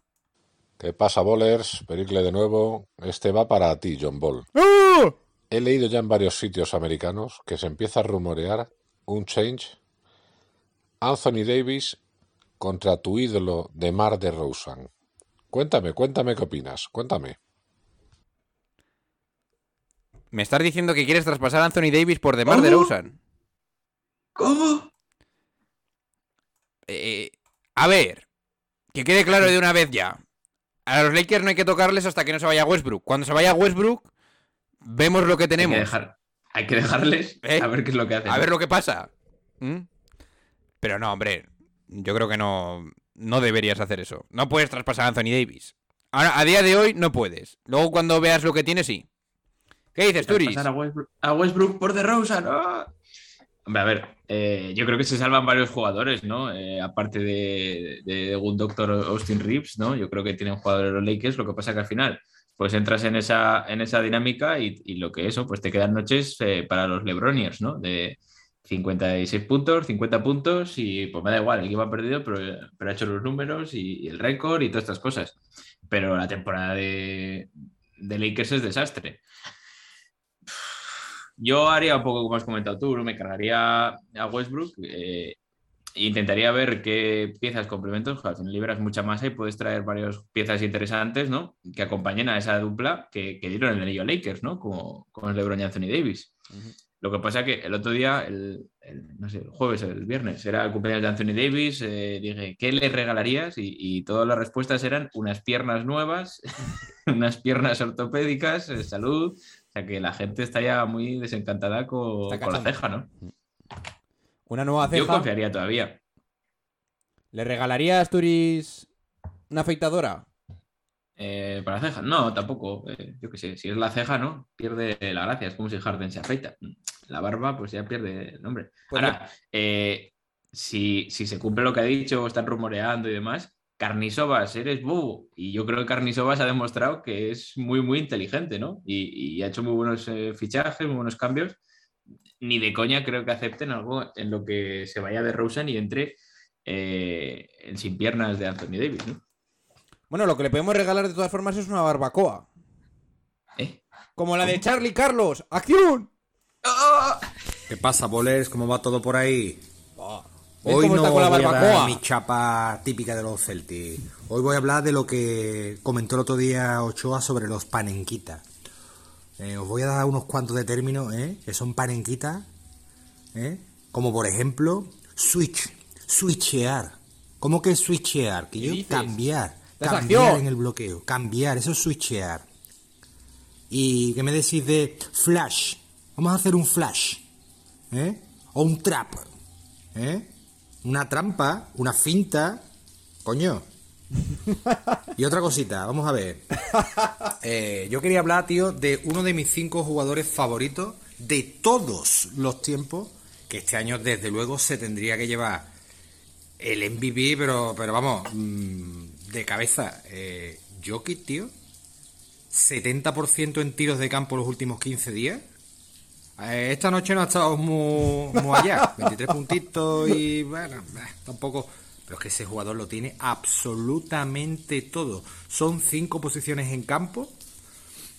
G: ¿Qué pasa, Bowlers? Pericle de nuevo. Este va para ti, John Ball.
B: ¡Ah!
G: He leído ya en varios sitios americanos que se empieza a rumorear un change. Anthony Davis contra tu ídolo de Mar de Rosen. Cuéntame, cuéntame qué opinas. Cuéntame.
B: Me estás diciendo que quieres traspasar a Anthony Davis por DeMar
C: ¿Cómo?
B: DeRozan.
C: ¿Cómo?
B: Eh, a ver, que quede claro de una vez ya. A los Lakers no hay que tocarles hasta que no se vaya Westbrook. Cuando se vaya Westbrook, vemos lo que
C: Hay
B: tenemos.
C: que, dejar- hay que dejarles
B: ¿Eh?
C: a ver qué es lo que hacen.
B: A ver lo que pasa. ¿Mm? Pero no, hombre. Yo creo que no, no deberías hacer eso. No puedes traspasar a Anthony Davis. Ahora, a día de hoy no puedes. Luego cuando veas lo que tiene, sí. ¿Qué dices, Turis?
C: A Westbrook, a Westbrook por DeRozan. ¡ah! Hombre, a ver, eh, yo creo que se salvan varios jugadores, ¿no? Eh, aparte de, de un doctor Austin Reeves, ¿no? Yo creo que tienen jugadores los Lakers, lo que pasa que al final, pues entras en esa, en esa dinámica y, y lo que eso, pues te quedan noches eh, para los Lebroniers, ¿no? De 56 puntos, 50 puntos y pues me da igual, el equipo ha perdido, pero, pero ha hecho los números y, el récord y todas estas cosas. Pero la temporada de, de Lakers es desastre. Yo haría un poco como has comentado tú, me cargaría a Westbrook. eh, intentaría ver qué piezas complementos, al final liberas mucha masa y puedes traer varias piezas interesantes, ¿no? Que acompañen a esa dupla que, que dieron el anillo Lakers, ¿no? Como, el LeBron y Anthony Davis. Lo que pasa que el otro día, el, el- no sé, el jueves, el viernes, era el cumpleaños de Anthony Davis, eh, dije, ¿qué le regalarías? Y, y todas las respuestas eran unas piernas nuevas, unas piernas ortopédicas, eh, salud. O sea que la gente está ya muy desencantada con, la ceja, ¿no?
B: Una nueva
C: Yo
B: ceja.
C: confiaría todavía.
B: ¿Le regalarías, Turis, una afeitadora?
C: Eh, ¿Para la ceja? No, tampoco. eh, yo qué sé, si es la ceja, ¿no? Pierde la gracia. Es como si Harden se afeita. La barba, pues ya pierde el nombre.
B: Pues
C: Ahora, eh, si, si se cumple lo que ha dicho, están rumoreando y demás, Carnisovas, eres bobo. Y yo creo que Carnisovas ha demostrado que es muy, muy inteligente, ¿no? Y, y ha hecho muy buenos fichajes, muy buenos cambios. Ni de coña creo que acepten algo en lo que se vaya de Rosen y entre el sin piernas de Anthony Davis, ¿no?
B: Bueno, lo que le podemos regalar de todas formas es una barbacoa.
C: ¿Eh?
B: Como la de Charlie Carlos. ¡Acción!
H: ¿Qué pasa, bolers? ¿Cómo va todo por ahí?
B: ¿Ves
H: Hoy no
B: está con la
H: voy a dar
B: barbacoa?
H: mi chapa típica de los Celtics. Hoy voy a hablar de lo que comentó el otro día Ochoa sobre los panenquitas. Eh, os voy a dar unos cuantos de términos, ¿eh? Que son panenquitas, ¿eh? Como por ejemplo, switch, switchear. ¿Cómo que switchear? Que
B: ¿Qué
H: yo
B: dices?
H: cambiar, cambiar
B: acción.
H: en el bloqueo, cambiar, eso es switchear. ¿Y qué me decís de flash? Vamos a hacer un flash, ¿eh? O un trap, ¿eh? Una trampa, una finta, coño. Y otra cosita, vamos a ver. Eh, yo quería hablar, tío, de uno de mis cinco jugadores favoritos de todos los tiempos, que este año desde luego se tendría que llevar el MVP, pero, pero vamos, mm, de cabeza. Eh, Jokic, tío, 70% en tiros de campo los últimos 15 días. Eh, esta noche no ha estado muy, muy allá. 23 puntitos y bueno, eh, tampoco. Pero es que ese jugador lo tiene absolutamente todo. Son cinco posiciones en campo.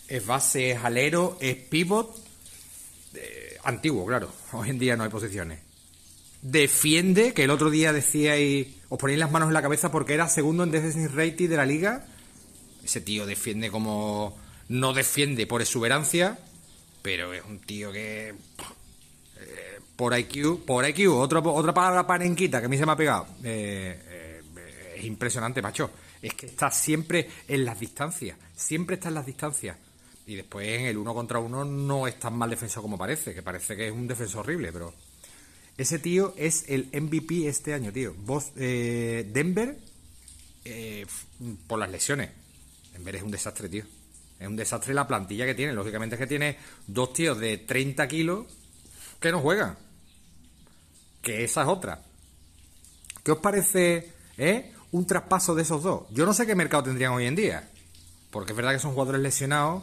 H: Es base, es alero, es pivot. Eh, Antiguo, claro. Hoy en día no hay posiciones. Defiende, que el otro día decíais, os ponéis las manos en la cabeza porque era segundo en defensive rating de la liga. Ese tío defiende como. No defiende por exuberancia, pero es un tío que. eh, por IQ, por IQ, otro, otra palabra panenquita que a mí se me ha pegado. Eh, eh, es impresionante, macho. Es que está siempre en las distancias. Siempre está en las distancias. Y después en el uno contra uno no es tan mal defensor como parece, que parece que es un defensor horrible, pero. Ese tío es el MVP este año, tío. Vos, eh, Denver, eh, por las lesiones. Denver es un desastre, tío. Es un desastre la plantilla que tiene. Lógicamente es que tiene dos tíos de 30 kilos que no juegan. Que esa es otra. ¿Qué os parece eh, un traspaso de esos dos? Yo no sé qué mercado tendrían hoy en día. Porque es verdad que son jugadores lesionados.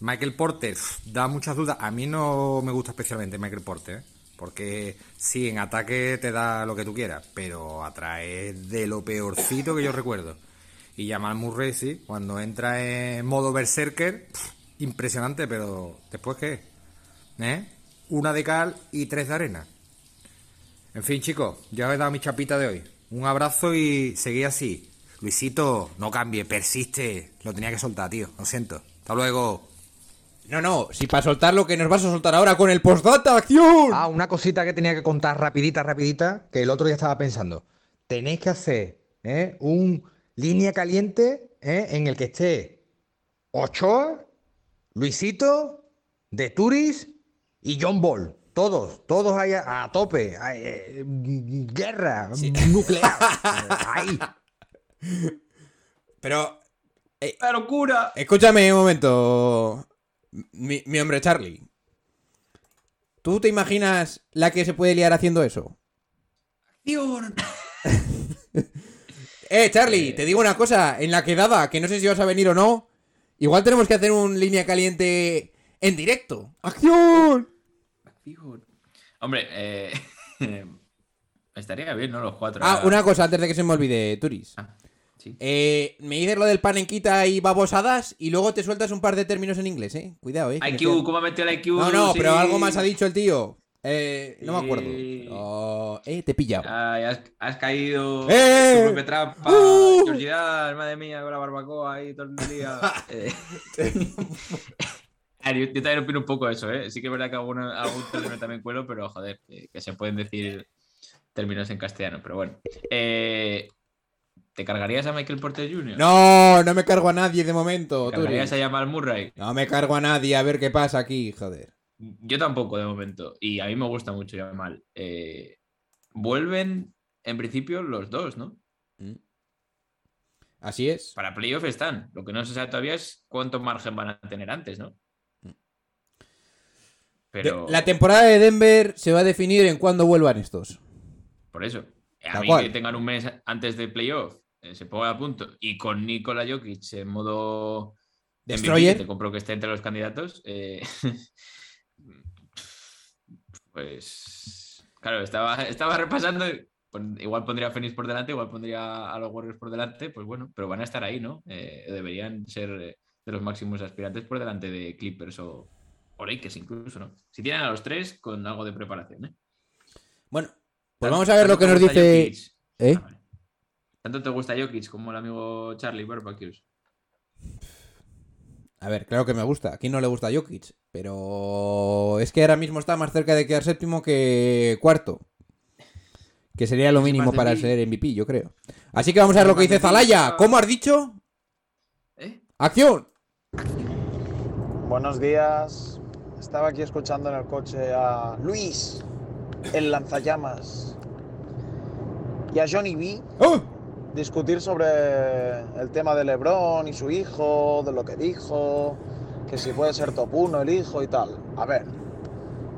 H: Michael Porter da muchas dudas. A mí no me gusta especialmente Michael Porter. ¿eh? Porque sí, en ataque te da lo que tú quieras. Pero atrae de lo peorcito que yo recuerdo. Y Jamal Murray, sí, cuando entra en modo berserker, impresionante, pero ¿después qué? ¿Eh? Una de cal y tres de arena. En fin, chicos, ya os he dado mi chapita de hoy. Un abrazo y seguí así. Luisito, no cambie, persiste. Lo tenía que soltar, tío. Lo siento. Hasta luego.
B: No, no, si para soltar lo que nos vas a soltar ahora con el postdata, acción.
H: Ah, una cosita que tenía que contar rapidita, rapidita, que el otro día estaba pensando. Tenéis que hacer ¿eh? un línea caliente ¿eh? en el que esté Ochoa, Luisito, De Turis y John Ball. Todos, todos ahí a, a tope. Eh, guerra nuclear. ahí.
B: Pero,
C: ¡La locura!
B: escúchame un momento, mi, mi hombre Charlie. ¿Tú te imaginas la que se puede liar haciendo eso?
C: ¡Acción!
B: Eh, Charlie, te digo una cosa, en la quedada, que no sé si vas a venir o no, igual tenemos que hacer un línea caliente en directo. ¡Acción!
C: Acción. Hombre, eh, estaría bien, ¿no? Los cuatro.
B: Ah, una cosa antes de que se me olvide, Turis.
C: Ah, sí.
B: Eh, me dices lo del panenquita y babosadas y luego te sueltas un par de términos en inglés, eh. Cuidado, eh. me
C: IQ,
B: quedan-
C: ¿cómo ha metido el IQ?
B: No, no,
C: Sí.
B: pero algo más ha dicho el tío. Eh, no me acuerdo. Oh, eh, te he pillado.
C: Ay, has, has caído
B: ¡Eh!
C: tu propia trampa.
B: ¡Uh!
C: Georgidad, madre mía, con la barbacoa ahí todo el día. Eh, yo, yo también opino un poco eso, ¿eh? Sí que es verdad que alguna, algún término también cuelo, pero joder, que, que se pueden decir términos en castellano, pero bueno. Eh, ¿Te cargarías a Michael Porter Jr.?
B: No, no me cargo a nadie de momento,
C: ¿Te cargarías a Jamal Murray?
B: No me cargo a nadie, a ver qué pasa aquí, joder.
C: Yo tampoco de momento. Y a mí me gusta mucho Jamal. Eh, vuelven, en principio, los dos, ¿no?
B: Mm. Así es.
C: Para playoff están. Lo que no se sabe todavía es cuánto margen van a tener antes, ¿no? Pero
B: De- La temporada de Denver se va a definir en cuándo vuelvan estos.
C: por eso, a mí que tengan un mes antes de playoff, eh, se pongan a punto y con Nikola Jokic en modo MVP,
B: Destroyer.
C: que te compro que esté entre los candidatos, eh, pues claro, estaba, estaba repasando. igual pondría a Phoenix por delante, igual pondría a los Warriors por delante, pues bueno, pero van a estar ahí, ¿no? Eh, deberían ser de los máximos aspirantes por delante de Clippers o, o Lakers incluso, ¿no? Si tienen a los tres con algo de preparación, ¿eh?
B: Bueno, pues vamos a ver lo que nos
C: ¿Tanto te
B: dice. ¿Eh?
C: Ah, vale. ¿Tanto te gusta Jokic como el amigo Charlie Barbecues?
B: A ver, claro que me gusta. ¿A quién no le gusta Jokic? Pero es que ahora mismo está más cerca de quedar séptimo que cuarto. Que sería lo mínimo para
C: mí.
B: ser MVP, yo creo. Así que vamos a ver lo que dice Zalaya. ¿Cómo has dicho?
C: ¿Eh?
B: ¡Acción!
D: Buenos días. Estaba aquí escuchando en el coche a Luis, el lanzallamas, y a Johnny B
B: ¡Oh!
D: Discutir sobre el tema de Lebron y su hijo, de lo que dijo, que si puede ser top 1 el hijo y tal. A ver,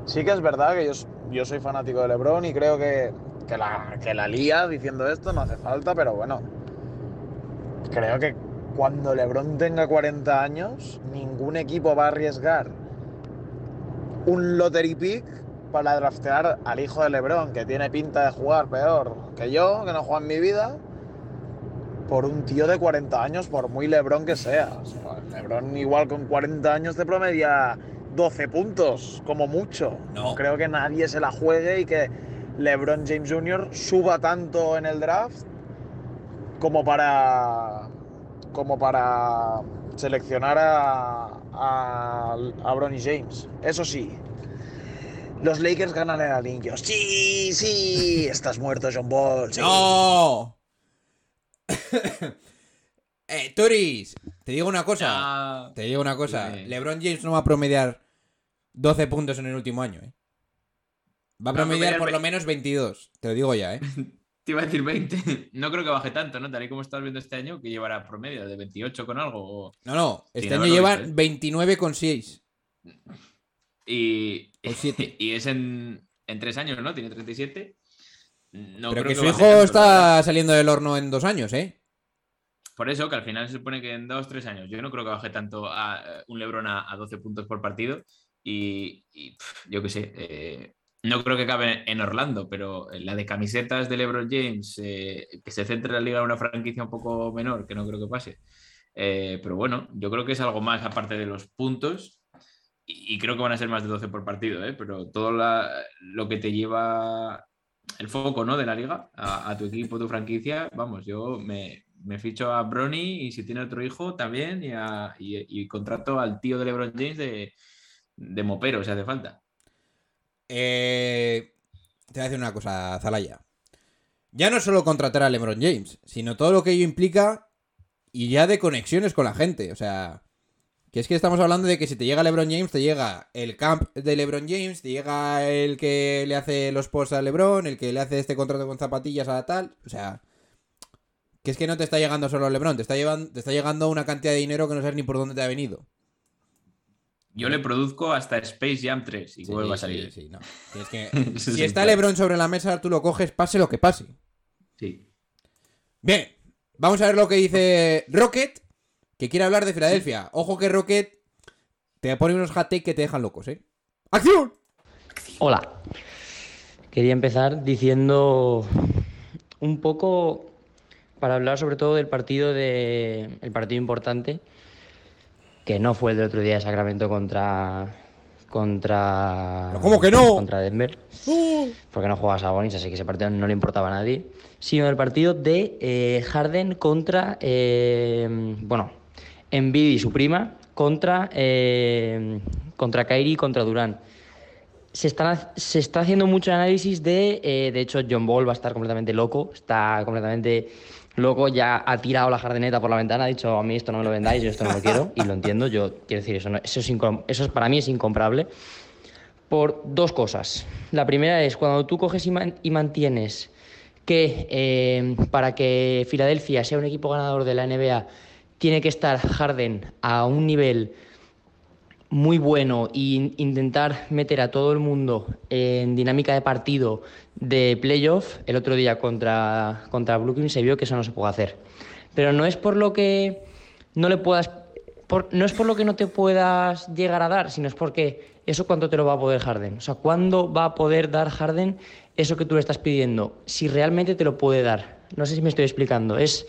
D: sí que es verdad que yo, soy fanático de Lebron y creo que, que, la, que la lía diciendo esto no hace falta, pero bueno, creo que cuando Lebron tenga 40 años, ningún equipo va a arriesgar un lottery pick para draftear al hijo de Lebron, que tiene pinta de jugar peor que yo, que no juega en mi vida, por un tío de 40 años, por muy Lebron que sea. O sea, Lebron igual con 40 años te promedia 12 puntos, como mucho.
B: No.
D: creo que nadie se la juegue y que LeBron James Jr. suba tanto en el draft como para como para seleccionar a, a, a Bronny James. Eso sí, los Lakers ganan el anillo. Sí, sí, estás muerto, John Ball. sí.
B: ¡No! eh, Turis, te digo una cosa. Te digo una cosa. LeBron James no va a promediar 12 puntos en el último año, ¿eh? Va a promediar por lo menos 22. Te lo digo ya, ¿eh?
C: te iba a decir 20. No creo que baje tanto, ¿no? Tal y como estás viendo este año, que llevará promedio de 28 con algo. o-
B: No, no. Este
C: Sin
B: año
C: haberlo
B: lleva
C: visto, ¿eh?
B: 29 con 6.
C: Y, y es en, en tres años, ¿no? Tiene 37. No
B: Pero
C: creo
B: que su hijo está saliendo del horno en dos años, ¿eh?
C: Por eso, que al final se supone que en dos, tres años. Yo no creo que baje tanto a eh, un Lebron a, a 12 puntos por partido. Y, yo qué sé, eh, no creo que cabe en Orlando, pero la de camisetas de LeBron James, eh, que se centre la liga en una franquicia un poco menor, que no creo que pase. Eh, pero bueno, yo creo que es algo más aparte de los puntos. Y, y creo que van a ser más de 12 por partido, ¿eh? pero todo la- lo que te lleva el foco ¿no? de la liga a, tu equipo, tu franquicia, vamos, yo me, me ficho a Bronny y si tiene otro hijo también y contrato al tío de LeBron James de, de mopero, si hace falta.
B: Eh, te voy a decir una cosa, Zalaya. Ya no solo contratar a LeBron James, sino todo lo que ello implica y ya de conexiones con la gente. O sea, que es que estamos hablando de que si te llega LeBron James, te llega el camp de LeBron James, te llega el que le hace los posts a LeBron, el que le hace este contrato con zapatillas a tal. O sea, que es que no te está llegando solo LeBron, te está, llevando, te está llegando una cantidad de dinero que no sabes ni por dónde te ha venido.
C: Yo le produzco hasta Space Jam 3 y
B: Sí,
C: vuelve a salir.
B: sí, no. Tienes que-
C: Ese
B: si
C: es
B: está. LeBron sobre la mesa, tú lo coges, pase lo que pase.
C: Sí.
B: Bien, vamos a ver lo que dice Rocket, que quiere hablar de Filadelfia. Ojo que Rocket te pone unos hat take que te dejan locos, ¿eh? ¡Acción!
I: Hola. Quería empezar diciendo un poco para hablar sobre todo del partido de el partido importante que no fue el del otro día de Sacramento contra contra
B: ¿Pero cómo que no?
I: contra Denver porque no jugaba Sabonis así que ese partido no le importaba a nadie sino el partido de eh, Harden contra eh, bueno Y su prima contra eh, contra Kyrie y contra Durán se, se está haciendo mucho análisis de, eh, de hecho, John Ball va a estar completamente loco, está completamente loco, ya ha tirado la jardinetas por la ventana, ha dicho, a mí esto no me lo vendáis, yo esto no lo quiero, y lo entiendo, yo quiero decir, eso, no- eso, es para mí es incomparable, por dos cosas. La primera es cuando tú coges y mantienes que eh, para que Filadelfia sea un equipo ganador de la NBA, tiene que estar Harden a un nivel muy bueno e intentar meter a todo el mundo en dinámica de partido de playoff, el otro día contra, contra Brooklyn se vio que eso no se puede hacer. Pero no es por lo que no le puedas por- no es por lo que no te puedas llegar a dar, sino es porque eso cuánto te lo va a poder Harden. O sea, ¿cuándo va a poder dar Harden eso que tú le estás pidiendo? Si realmente te lo puede dar. No sé si me estoy explicando. Es,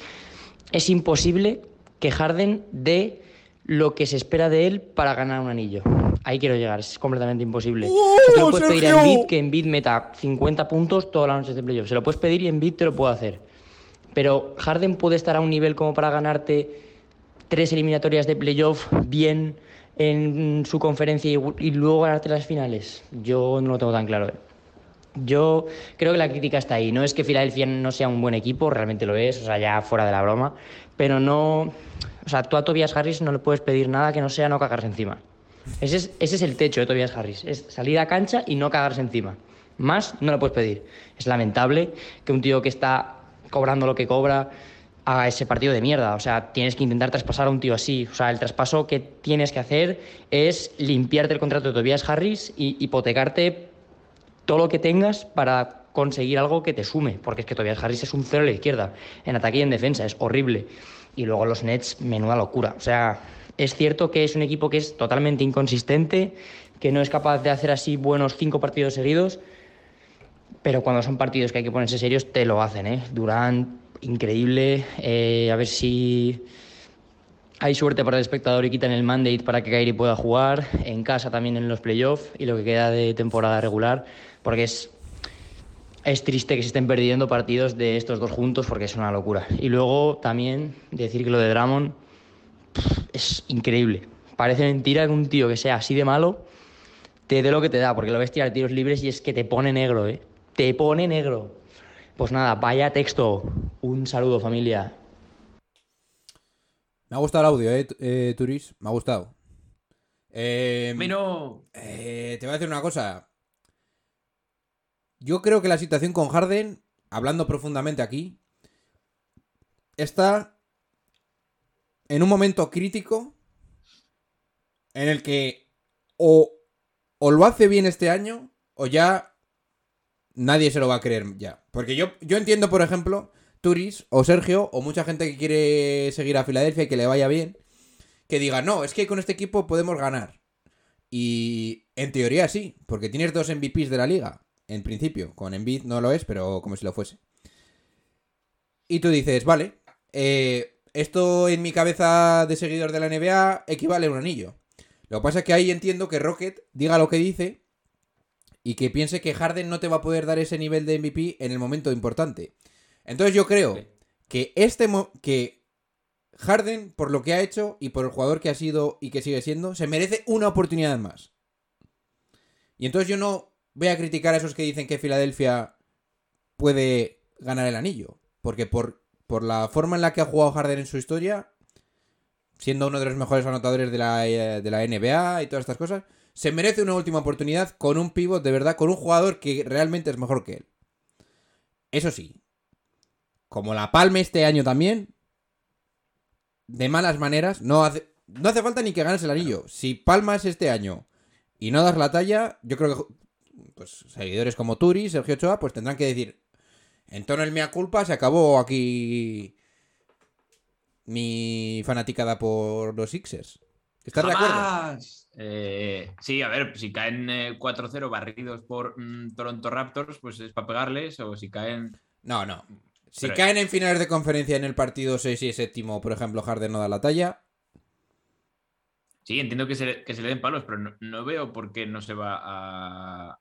I: es imposible que Harden dé lo que se espera de él para ganar un anillo. Ahí quiero llegar, es completamente imposible. O sea, tú le puedes pedir a! Embiid que Embiid meta 50 puntos todas las noches de playoff. Se lo puedes pedir y Embiid te lo puede hacer. Pero Harden puede estar a un nivel como para ganarte tres eliminatorias de playoff bien en su conferencia y, y luego ganarte las finales. Yo no lo tengo tan claro. ¿eh? Yo creo que la crítica está ahí. No es que Filadelfia no sea un buen equipo, realmente lo es, o sea, ya fuera de la broma, pero no. O sea, tú a Tobias Harris no le puedes pedir nada que no sea no cagarse encima. Ese es, ese es el techo de Tobias Harris, es salir a cancha y no cagarse encima. Más no le puedes pedir. Es lamentable que un tío que está cobrando lo que cobra haga ese partido de mierda. O sea, tienes que intentar traspasar a un tío así. O sea, el traspaso que tienes que hacer es limpiarte el contrato de Tobias Harris y hipotecarte todo lo que tengas para conseguir algo que te sume, porque es que Tobias Harris es un cero a la izquierda, en ataque y en defensa, es horrible. Y luego los Nets, menuda locura. O sea, es cierto que es un equipo que es totalmente inconsistente, que no es capaz de hacer así buenos cinco partidos seguidos, pero cuando son partidos que hay que ponerse serios, te lo hacen, ¿eh? Durán, increíble, eh, a ver si hay suerte para el espectador y quitan el mandate para que Kyrie pueda jugar, en casa también en los playoffs y lo que queda de temporada regular, porque es, es triste que se estén perdiendo partidos de estos dos juntos porque es una locura. Y luego también decir que lo de Dramon es increíble. Parece mentira que un tío que sea así de malo te dé lo que te da, porque lo ves tirar tiros libres y es que te pone negro, ¿eh? Te pone negro. Pues nada, vaya texto. Un saludo familia.
B: Me ha gustado el audio, eh, eh, Turis. Me ha gustado. Eh,
C: Mino.
B: eh, te voy a decir una cosa. Yo creo que la situación con Harden, hablando profundamente aquí, está en un momento crítico en el que o, lo hace bien este año o ya nadie se lo va a creer ya. Porque yo, yo entiendo, por ejemplo, Turis o Sergio o mucha gente que quiere seguir a Filadelfia y que le vaya bien, que diga, no, es que con este equipo podemos ganar. Y en teoría sí, porque tienes dos MVPs de la liga, en principio. Con Embiid no lo es, pero como si lo fuese. Y tú dices, vale, eh, esto en mi cabeza de seguidor de la NBA equivale a un anillo. Lo que pasa es que ahí entiendo que Rocket diga lo que dice y que piense que Harden no te va a poder dar ese nivel de MVP en el momento importante. Entonces yo creo que este que Harden, por lo que ha hecho y por el jugador que ha sido y que sigue siendo, se merece una oportunidad más. Y entonces yo no voy a criticar a esos que dicen que Filadelfia puede ganar el anillo. Porque por, por la forma en la que ha jugado Harden en su historia, siendo uno de los mejores anotadores de la, eh, de la NBA y todas estas cosas, se merece una última oportunidad con un pivot de verdad, con un jugador que realmente es mejor que él. Eso sí, como la palme este año también, de malas maneras, no hace, no hace falta ni que ganes el anillo. Si palmas este año y no das la talla, yo creo que pues, seguidores como Turi, Sergio Ochoa, pues tendrán que decir, en tono el mea culpa, se acabó aquí mi fanaticada por los Sixers. ¿Estás de acuerdo?
C: Eh, sí, a ver, si caen eh, 4-0 barridos por mm, Toronto Raptors, pues es para pegarles, o si caen...
B: No, no. Si
C: Pero-
B: caen en finales de conferencia en el partido 6 y séptimo, por ejemplo, Harden no da la talla,
C: Sí, entiendo que se, le- que se le den palos, pero no, no veo por qué no se va a,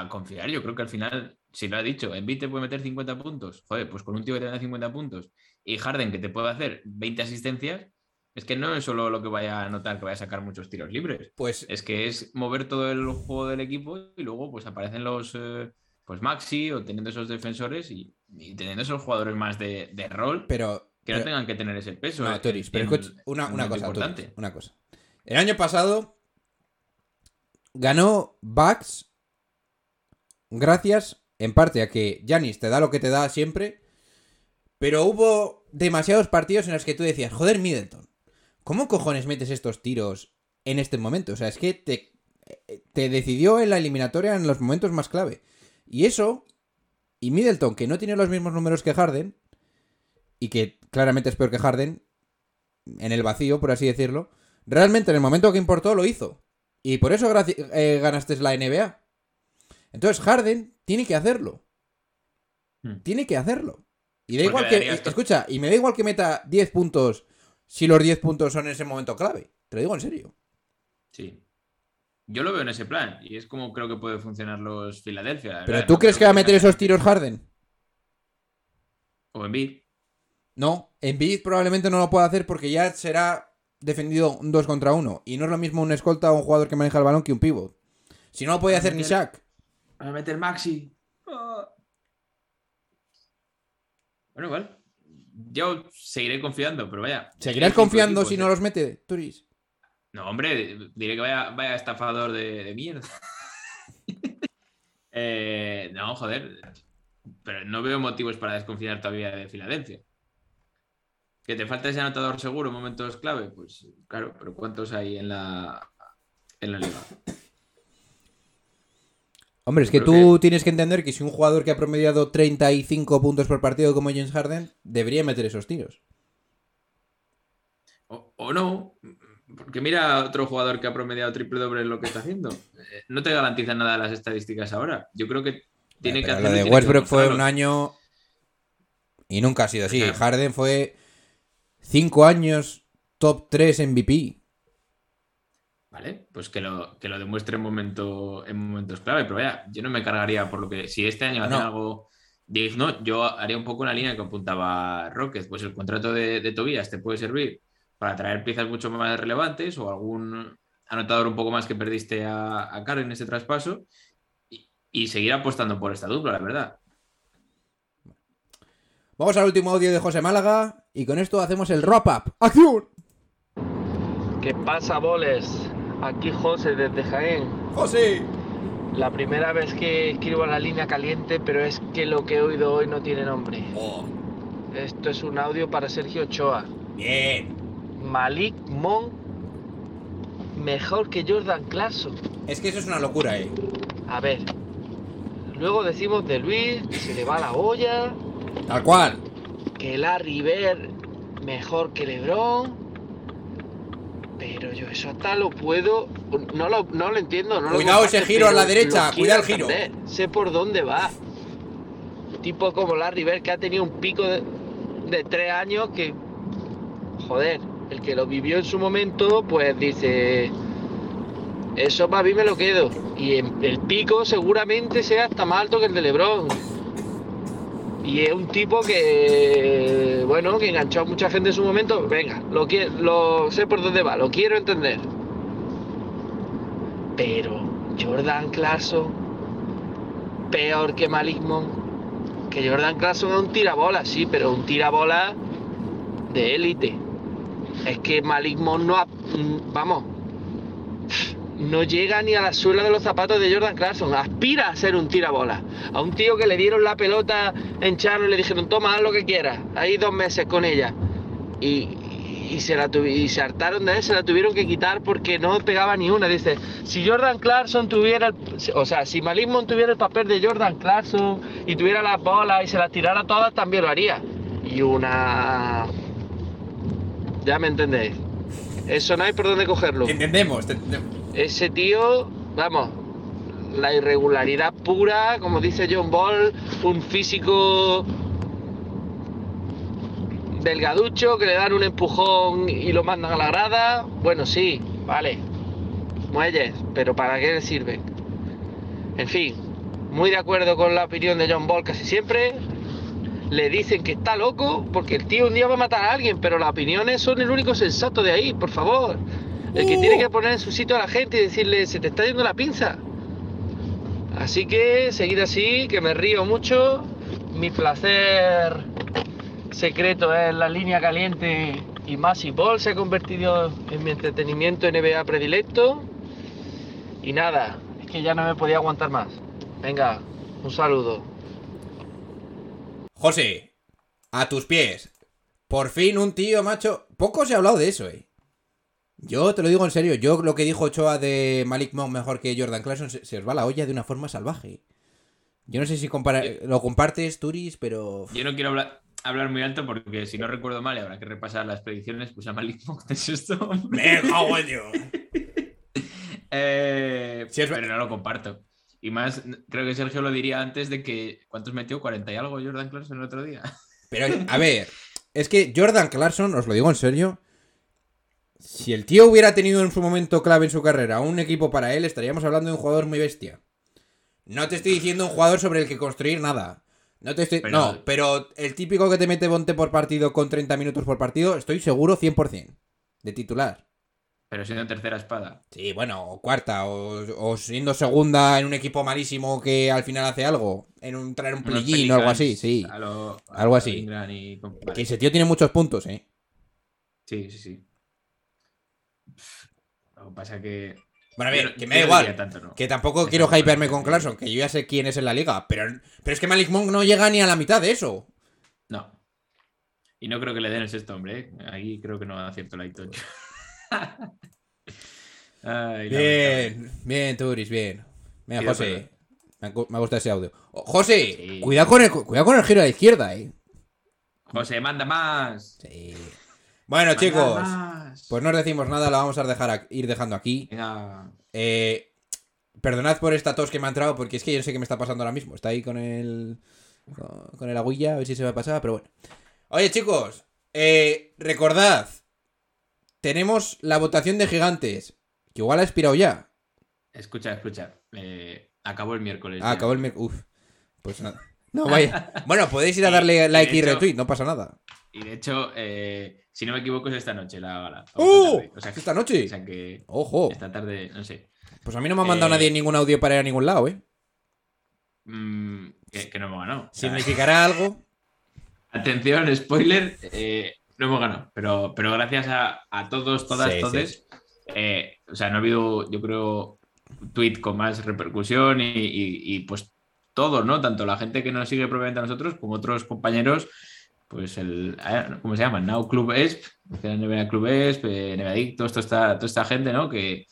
C: a confiar. Yo creo que al final, si lo ha dicho, Embiid te puede meter 50 puntos. Joder, pues con un tío que te da 50 puntos y Harden que te puede hacer 20 asistencias, es que no es solo lo que vaya a anotar, que vaya a sacar muchos tiros libres.
B: pues
C: Es que es mover todo el juego del equipo y luego pues aparecen los eh, pues Maxi o teniendo esos defensores y, y teniendo esos jugadores más de, de rol
B: pero...
C: que no tengan que tener ese peso.
B: No,
C: en-
B: Turis, pero escucha, una, cosa, Turis, una cosa. El año pasado ganó Bucks gracias en parte a que Janis te da lo que te da siempre, pero hubo demasiados partidos en los que tú decías, joder, Middleton, ¿cómo cojones metes estos tiros en este momento? O sea, es que te, te decidió en la eliminatoria en los momentos más clave. Y eso, y Middleton, que no tiene los mismos números que Harden, y que claramente es peor que Harden, en el vacío, por así decirlo, realmente en el momento que importó lo hizo. Y por eso eh, ganaste la NBA. Entonces Harden tiene que hacerlo.
C: Hmm.
B: Tiene que hacerlo. Y da
C: Porque
B: igual que...
C: esto-
B: Escucha, y me da igual que meta 10 puntos si los 10 puntos son en ese momento clave. Te lo digo en serio.
C: Sí. Yo lo veo en ese plan y es como creo que puede funcionar los Philadelphia. la
B: Pero
C: verdad.
B: ¿tú
C: No
B: crees que va a meter esos tiros Harden?
C: O Embiid.
B: No, Embiid probablemente no lo pueda hacer porque ya será defendido un 2 contra 1. Y no es lo mismo un escolta o un jugador que maneja el balón que un pivot. Si no lo puede hacer ni Shaq.
C: A meter Maxi. Bueno, igual. Yo seguiré confiando, pero vaya.
B: ¿Seguirás
C: Cinco
B: confiando
C: equipos,
B: si
C: eh.
B: no los mete, Turis?
C: No, hombre, diré que vaya, vaya estafador de, de mierda. Eh, no, joder. Pero no veo motivos para desconfiar todavía de Filadelfia. Que te falta ese anotador seguro en momentos clave, pues claro, pero ¿cuántos hay en la, en la liga?
B: Hombre, es que
C: Creo
B: tú tienes que entender que si un jugador que ha promediado 35 puntos por partido como James Harden, debería meter esos tiros.
C: O, o no, porque mira a otro jugador que ha promediado triple doble en lo que está haciendo. Eh, No te garantiza nada las estadísticas ahora. Yo creo que tiene que hacerlo
B: lo de Westbrook fue un año y nunca ha sido así.
C: Claro.
B: Harden fue 5 años top 3 MVP.
C: Vale, pues que lo, que lo demuestre en, momento, en momentos clave. Pero vaya, yo no me cargaría por lo que. Si este año hacen
B: No.
C: algo digno, yo haría un poco una línea que apuntaba Rocket. Pues el contrato de, de Tobías te puede servir para traer piezas mucho más relevantes o algún anotador un poco más que perdiste a, a Caro en ese traspaso y, y seguir apostando por esta dupla, la verdad.
B: Vamos al último audio de José Málaga y con esto hacemos el wrap-up. ¡Acción!
J: ¿Qué pasa, boles? Aquí José desde Jaén.
B: ¡José!
J: La primera vez que escribo a la línea caliente, pero es que lo que he oído hoy no tiene nombre. Esto es un audio para Sergio Ochoa.
B: Bien.
J: Malik Mon mejor que Jordan Clarkson.
B: Es que eso es una locura, eh.
J: A ver. Luego decimos de Luis que se le va la olla,
B: Tal cual.
J: que Larry Bird mejor que LeBron. Pero yo eso hasta lo puedo. No lo, no lo entiendo. No lo
B: Cuidado ese giro a la derecha, cuidado el giro.
J: entender, Sé por dónde va. Tipo como Larry Bird que ha tenido un pico de, de tres años que. Joder, el que lo vivió en su momento, pues dice. Eso para mí me lo quedo. Y el pico seguramente sea hasta más alto que el de Lebron. Y es un tipo que, bueno, que enganchó a mucha gente en su momento. Venga, lo, lo sé por dónde va, lo quiero entender. Pero Jordan Clarkson, peor que Malik Monk. Que Jordan Clarkson es un tirabola, sí, pero un tirabola de élite. Es que Malik Monk no ha, mm, vamos, no llega ni a la suela de los zapatos de Jordan Clarkson. Aspira a ser un tirabola. A un tío que le dieron la pelota en Charlo y le dijeron, toma, haz lo que quieras. Ahí dos meses con ella. Y, y se la y se hartaron de él, se la tuvieron que quitar porque no pegaba ni una. Dice, si Jordan Clarkson tuviera, el- o sea, si Malik Monk tuviera el papel de Jordan Clarkson y tuviera las bolas y se las tirara todas, también lo haría. Y una... Ya me entendéis. Eso no hay por dónde cogerlo.
B: Entendemos. te- te-
J: Ese tío, vamos, la irregularidad pura, como dice John Ball, un físico delgaducho que le dan un empujón y lo mandan a la grada. Bueno, sí, vale. Muelles, pero ¿para qué le sirven? En fin, muy de acuerdo con la opinión de John Ball casi siempre. Le dicen que está loco porque el tío un día va a matar a alguien, pero las opiniones son el único sensato de ahí, por favor. El que tiene que poner en su sitio a la gente y decirle, se te está yendo la pinza. Así que seguid así, que me río mucho. Mi placer secreto es la línea caliente y Masi Ball se ha convertido en mi entretenimiento NBA predilecto. Y nada, es que ya no me podía aguantar más. Venga, un saludo.
B: José, a tus pies. Por fin un tío, macho. Poco se ha hablado de eso, eh. Yo te lo digo en serio, yo lo que dijo Ochoa de Malik Monk mejor que Jordan Clarkson se, se os va la olla de una forma salvaje. Yo no sé si compara- lo compartes, Turis, pero...
C: Yo no quiero hablar, hablar muy alto porque si no recuerdo mal y habrá que repasar las predicciones, pues a Malik Monk es esto.
B: ¡Me cago!
C: Eh, pero no lo comparto. Y más, creo que Sergio lo diría antes de que. ¿Cuántos metió? ¿40 y algo Jordan Clarkson el otro día?
B: Pero, a ver, es que Jordan Clarkson, os lo digo en serio, si el tío hubiera tenido en su momento clave en su carrera un equipo para él, estaríamos hablando de un jugador muy bestia. No te estoy diciendo un jugador sobre el que construir nada. No te estoy...
C: Pero-
B: No, pero el típico que te mete Bonte por partido con 30 minutos por partido, estoy seguro 100% de titular.
C: Pero siendo tercera espada.
B: Sí, bueno, o cuarta, o, o siendo segunda en un equipo malísimo que al final hace algo, en un traer un plillín o algo así, sí.
C: a lo- a
B: algo así.
C: Y.
B: Que ese tío tiene muchos puntos, eh.
C: Sí, sí, sí. Lo que pasa que.
B: Bueno, a ver, que me da igual.
C: diría tanto, ¿no?
B: Que tampoco quiero
C: la
B: hyperme con. Clarkson, que yo ya sé quién es en la liga. Pero, pero es que Malik Monk no llega ni a la mitad de eso.
C: No. Y no creo que le den el sexto hombre. ¿eh? Ahí creo que no acierto la Itocho. Ay, lamentable.
B: Bien, bien, Turis, bien. Mira, José. Me ha gustado ese audio. Oh, José, cuidado, con el, cuidado con el giro a la izquierda, eh.
C: José, manda más.
B: Sí. Bueno, chicos,
C: más.
B: pues no os decimos nada, lo vamos a dejar a- ir dejando aquí.
C: Venga.
B: Eh, perdonad por esta tos que me ha entrado, porque es que yo no sé qué me está pasando ahora mismo. Está ahí con el. con, el agüilla, a ver si se me ha pasado, pero bueno. Oye, chicos, eh, recordad. tenemos la votación de gigantes. Que igual ha expirado ya.
C: Escucha, escucha. eh, acabó el miércoles.
B: Ah, acabó el miércoles. Uf. Pues nada. No, vaya. Bueno, podéis ir a darle like
C: y
B: retweet, no pasa nada.
C: Y de hecho, eh, si no me equivoco, es esta noche la gala.
B: ¡Oh!
C: O sea, que-
B: ¿Esta noche?
C: O sea que
B: Ojo.
C: esta tarde, no sé.
B: Pues a mí no me ha mandado
C: Eh,
B: nadie ningún audio para ir a ningún lado, ¿eh?
C: mm, que, que no hemos ganado.
B: ¿Significará algo?
C: Atención, spoiler, eh, no hemos ganado, pero, pero gracias a, a todos, todas,
B: Sí,
C: todes, eh, o sea, no ha habido, yo creo, tweet con más repercusión y, y- y, pues todos, ¿no? Tanto la gente que nos sigue propiamente a nosotros como otros compañeros, pues el, ¿cómo se llama? Now Club ESP, NBA Club ESP, eh, NBA Adictos, toda esta, toda esta gente, ¿no? Que,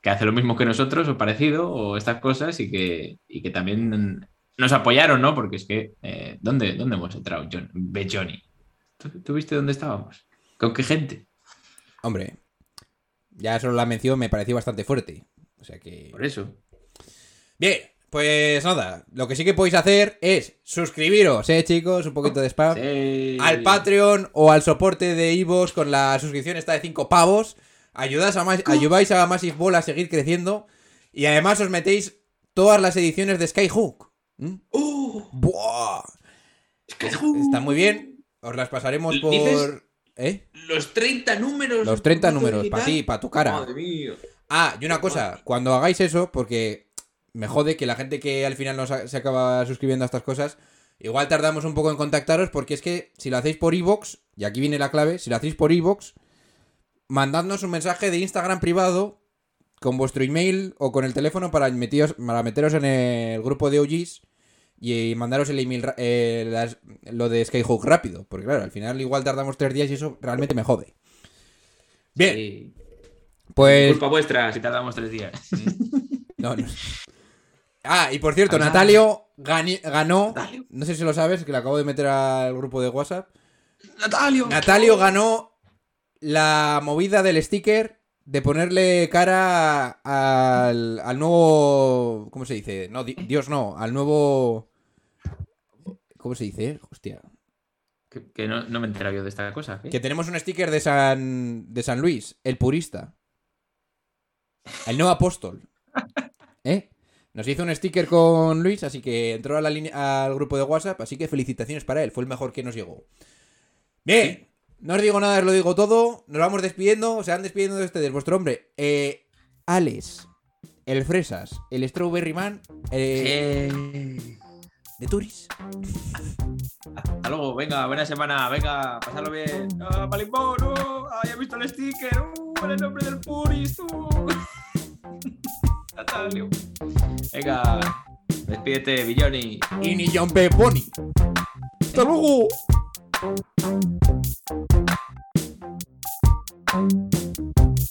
C: que hace lo mismo que nosotros o parecido o estas cosas y que, y que también nos apoyaron, ¿no? Porque es que, eh, ¿dónde, ¿dónde hemos entrado, John? Ve Johnny. ¿Tú, tú viste dónde estábamos? ¿Con qué gente?
B: Hombre, ya solo la mención me pareció bastante fuerte. O sea que.
C: Por eso.
B: Bien, pues nada. Lo que sí que podéis hacer es suscribiros, ¿eh, chicos? Un poquito de spam.
C: Sí.
B: Al Patreon o al soporte de Ivos con la suscripción esta de 5 pavos. Ayudáis a, más, ayudáis a Massive Ball a seguir creciendo. Y además os metéis todas las ediciones de Skyhook. ¿Mm? ¡Buah! Está muy bien. Os las pasaremos por.
C: ¿Dices?
B: ¿Eh?
C: Los 30 números.
B: Los 30
C: puto
B: números, para ti, para tu cara.
C: Madre mía.
B: Ah, y una cosa, cuando hagáis eso, porque me jode que la gente que al final nos se acaba suscribiendo a estas cosas, igual tardamos un poco en contactaros, porque es que si lo hacéis por iVoox, y aquí viene la clave, si lo hacéis por iVoox, mandadnos un mensaje de Instagram privado con vuestro email o con el teléfono para, metíos- para meteros en el grupo de OGs y mandaros el email, eh, las- lo de Skyhook rápido, porque claro, al final igual tardamos tres días y eso realmente me jode. Bien,
C: Sí.
B: pues...
C: Culpa vuestra si tardamos tres días.
B: No, no. Ah, y por cierto. Natalio gani- ganó.
C: Natalio.
B: No sé si lo sabes, que le acabo de meter al grupo de WhatsApp.
C: Natalio.
B: Natalio ganó la movida del sticker de ponerle cara al, al nuevo. ¿Cómo se dice? No, di- Dios no, al nuevo. ¿Cómo se dice? Hostia.
C: Que, que no, no me he enterado yo de esta cosa. ¿qué?
B: Que tenemos un sticker de San, de San Luis, el purista. El nuevo apóstol. ¿Eh? Nos hizo un sticker con Luis, así que entró a la línea, al grupo de WhatsApp, así que felicitaciones para él, fue el mejor que nos llegó. Bien, no os digo nada, os lo digo todo, nos vamos despidiendo, se van despidiendo de ustedes, vuestro hombre, eh, Alex, el Fresas, el Strawberry Man, eh,
C: Eh,
B: de Turis.
C: Hasta luego, venga, buena semana, venga, pasarlo bien. ¡Ah, Malimbón! ¡Oh! ¡Ah, ya he visto el sticker! ¡Uh, el nombre del Puris! ¡Uh! Natalio. Venga, despídete, Villoni.
B: Y ni John P. Pony. ¡Hasta luego!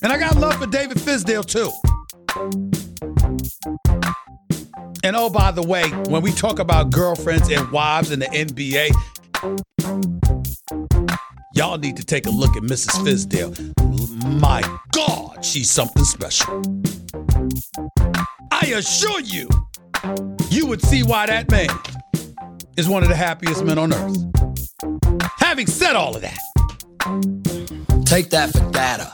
A: And I got love for David Fisdale too. And oh, by the way, when we talk about girlfriends and wives in the NBA, y'all need to take a look at Mrs. Fisdale. My God, she's something special. Assure you, you would see why that man is one of the happiest men on earth. Having said all of that, take that for data.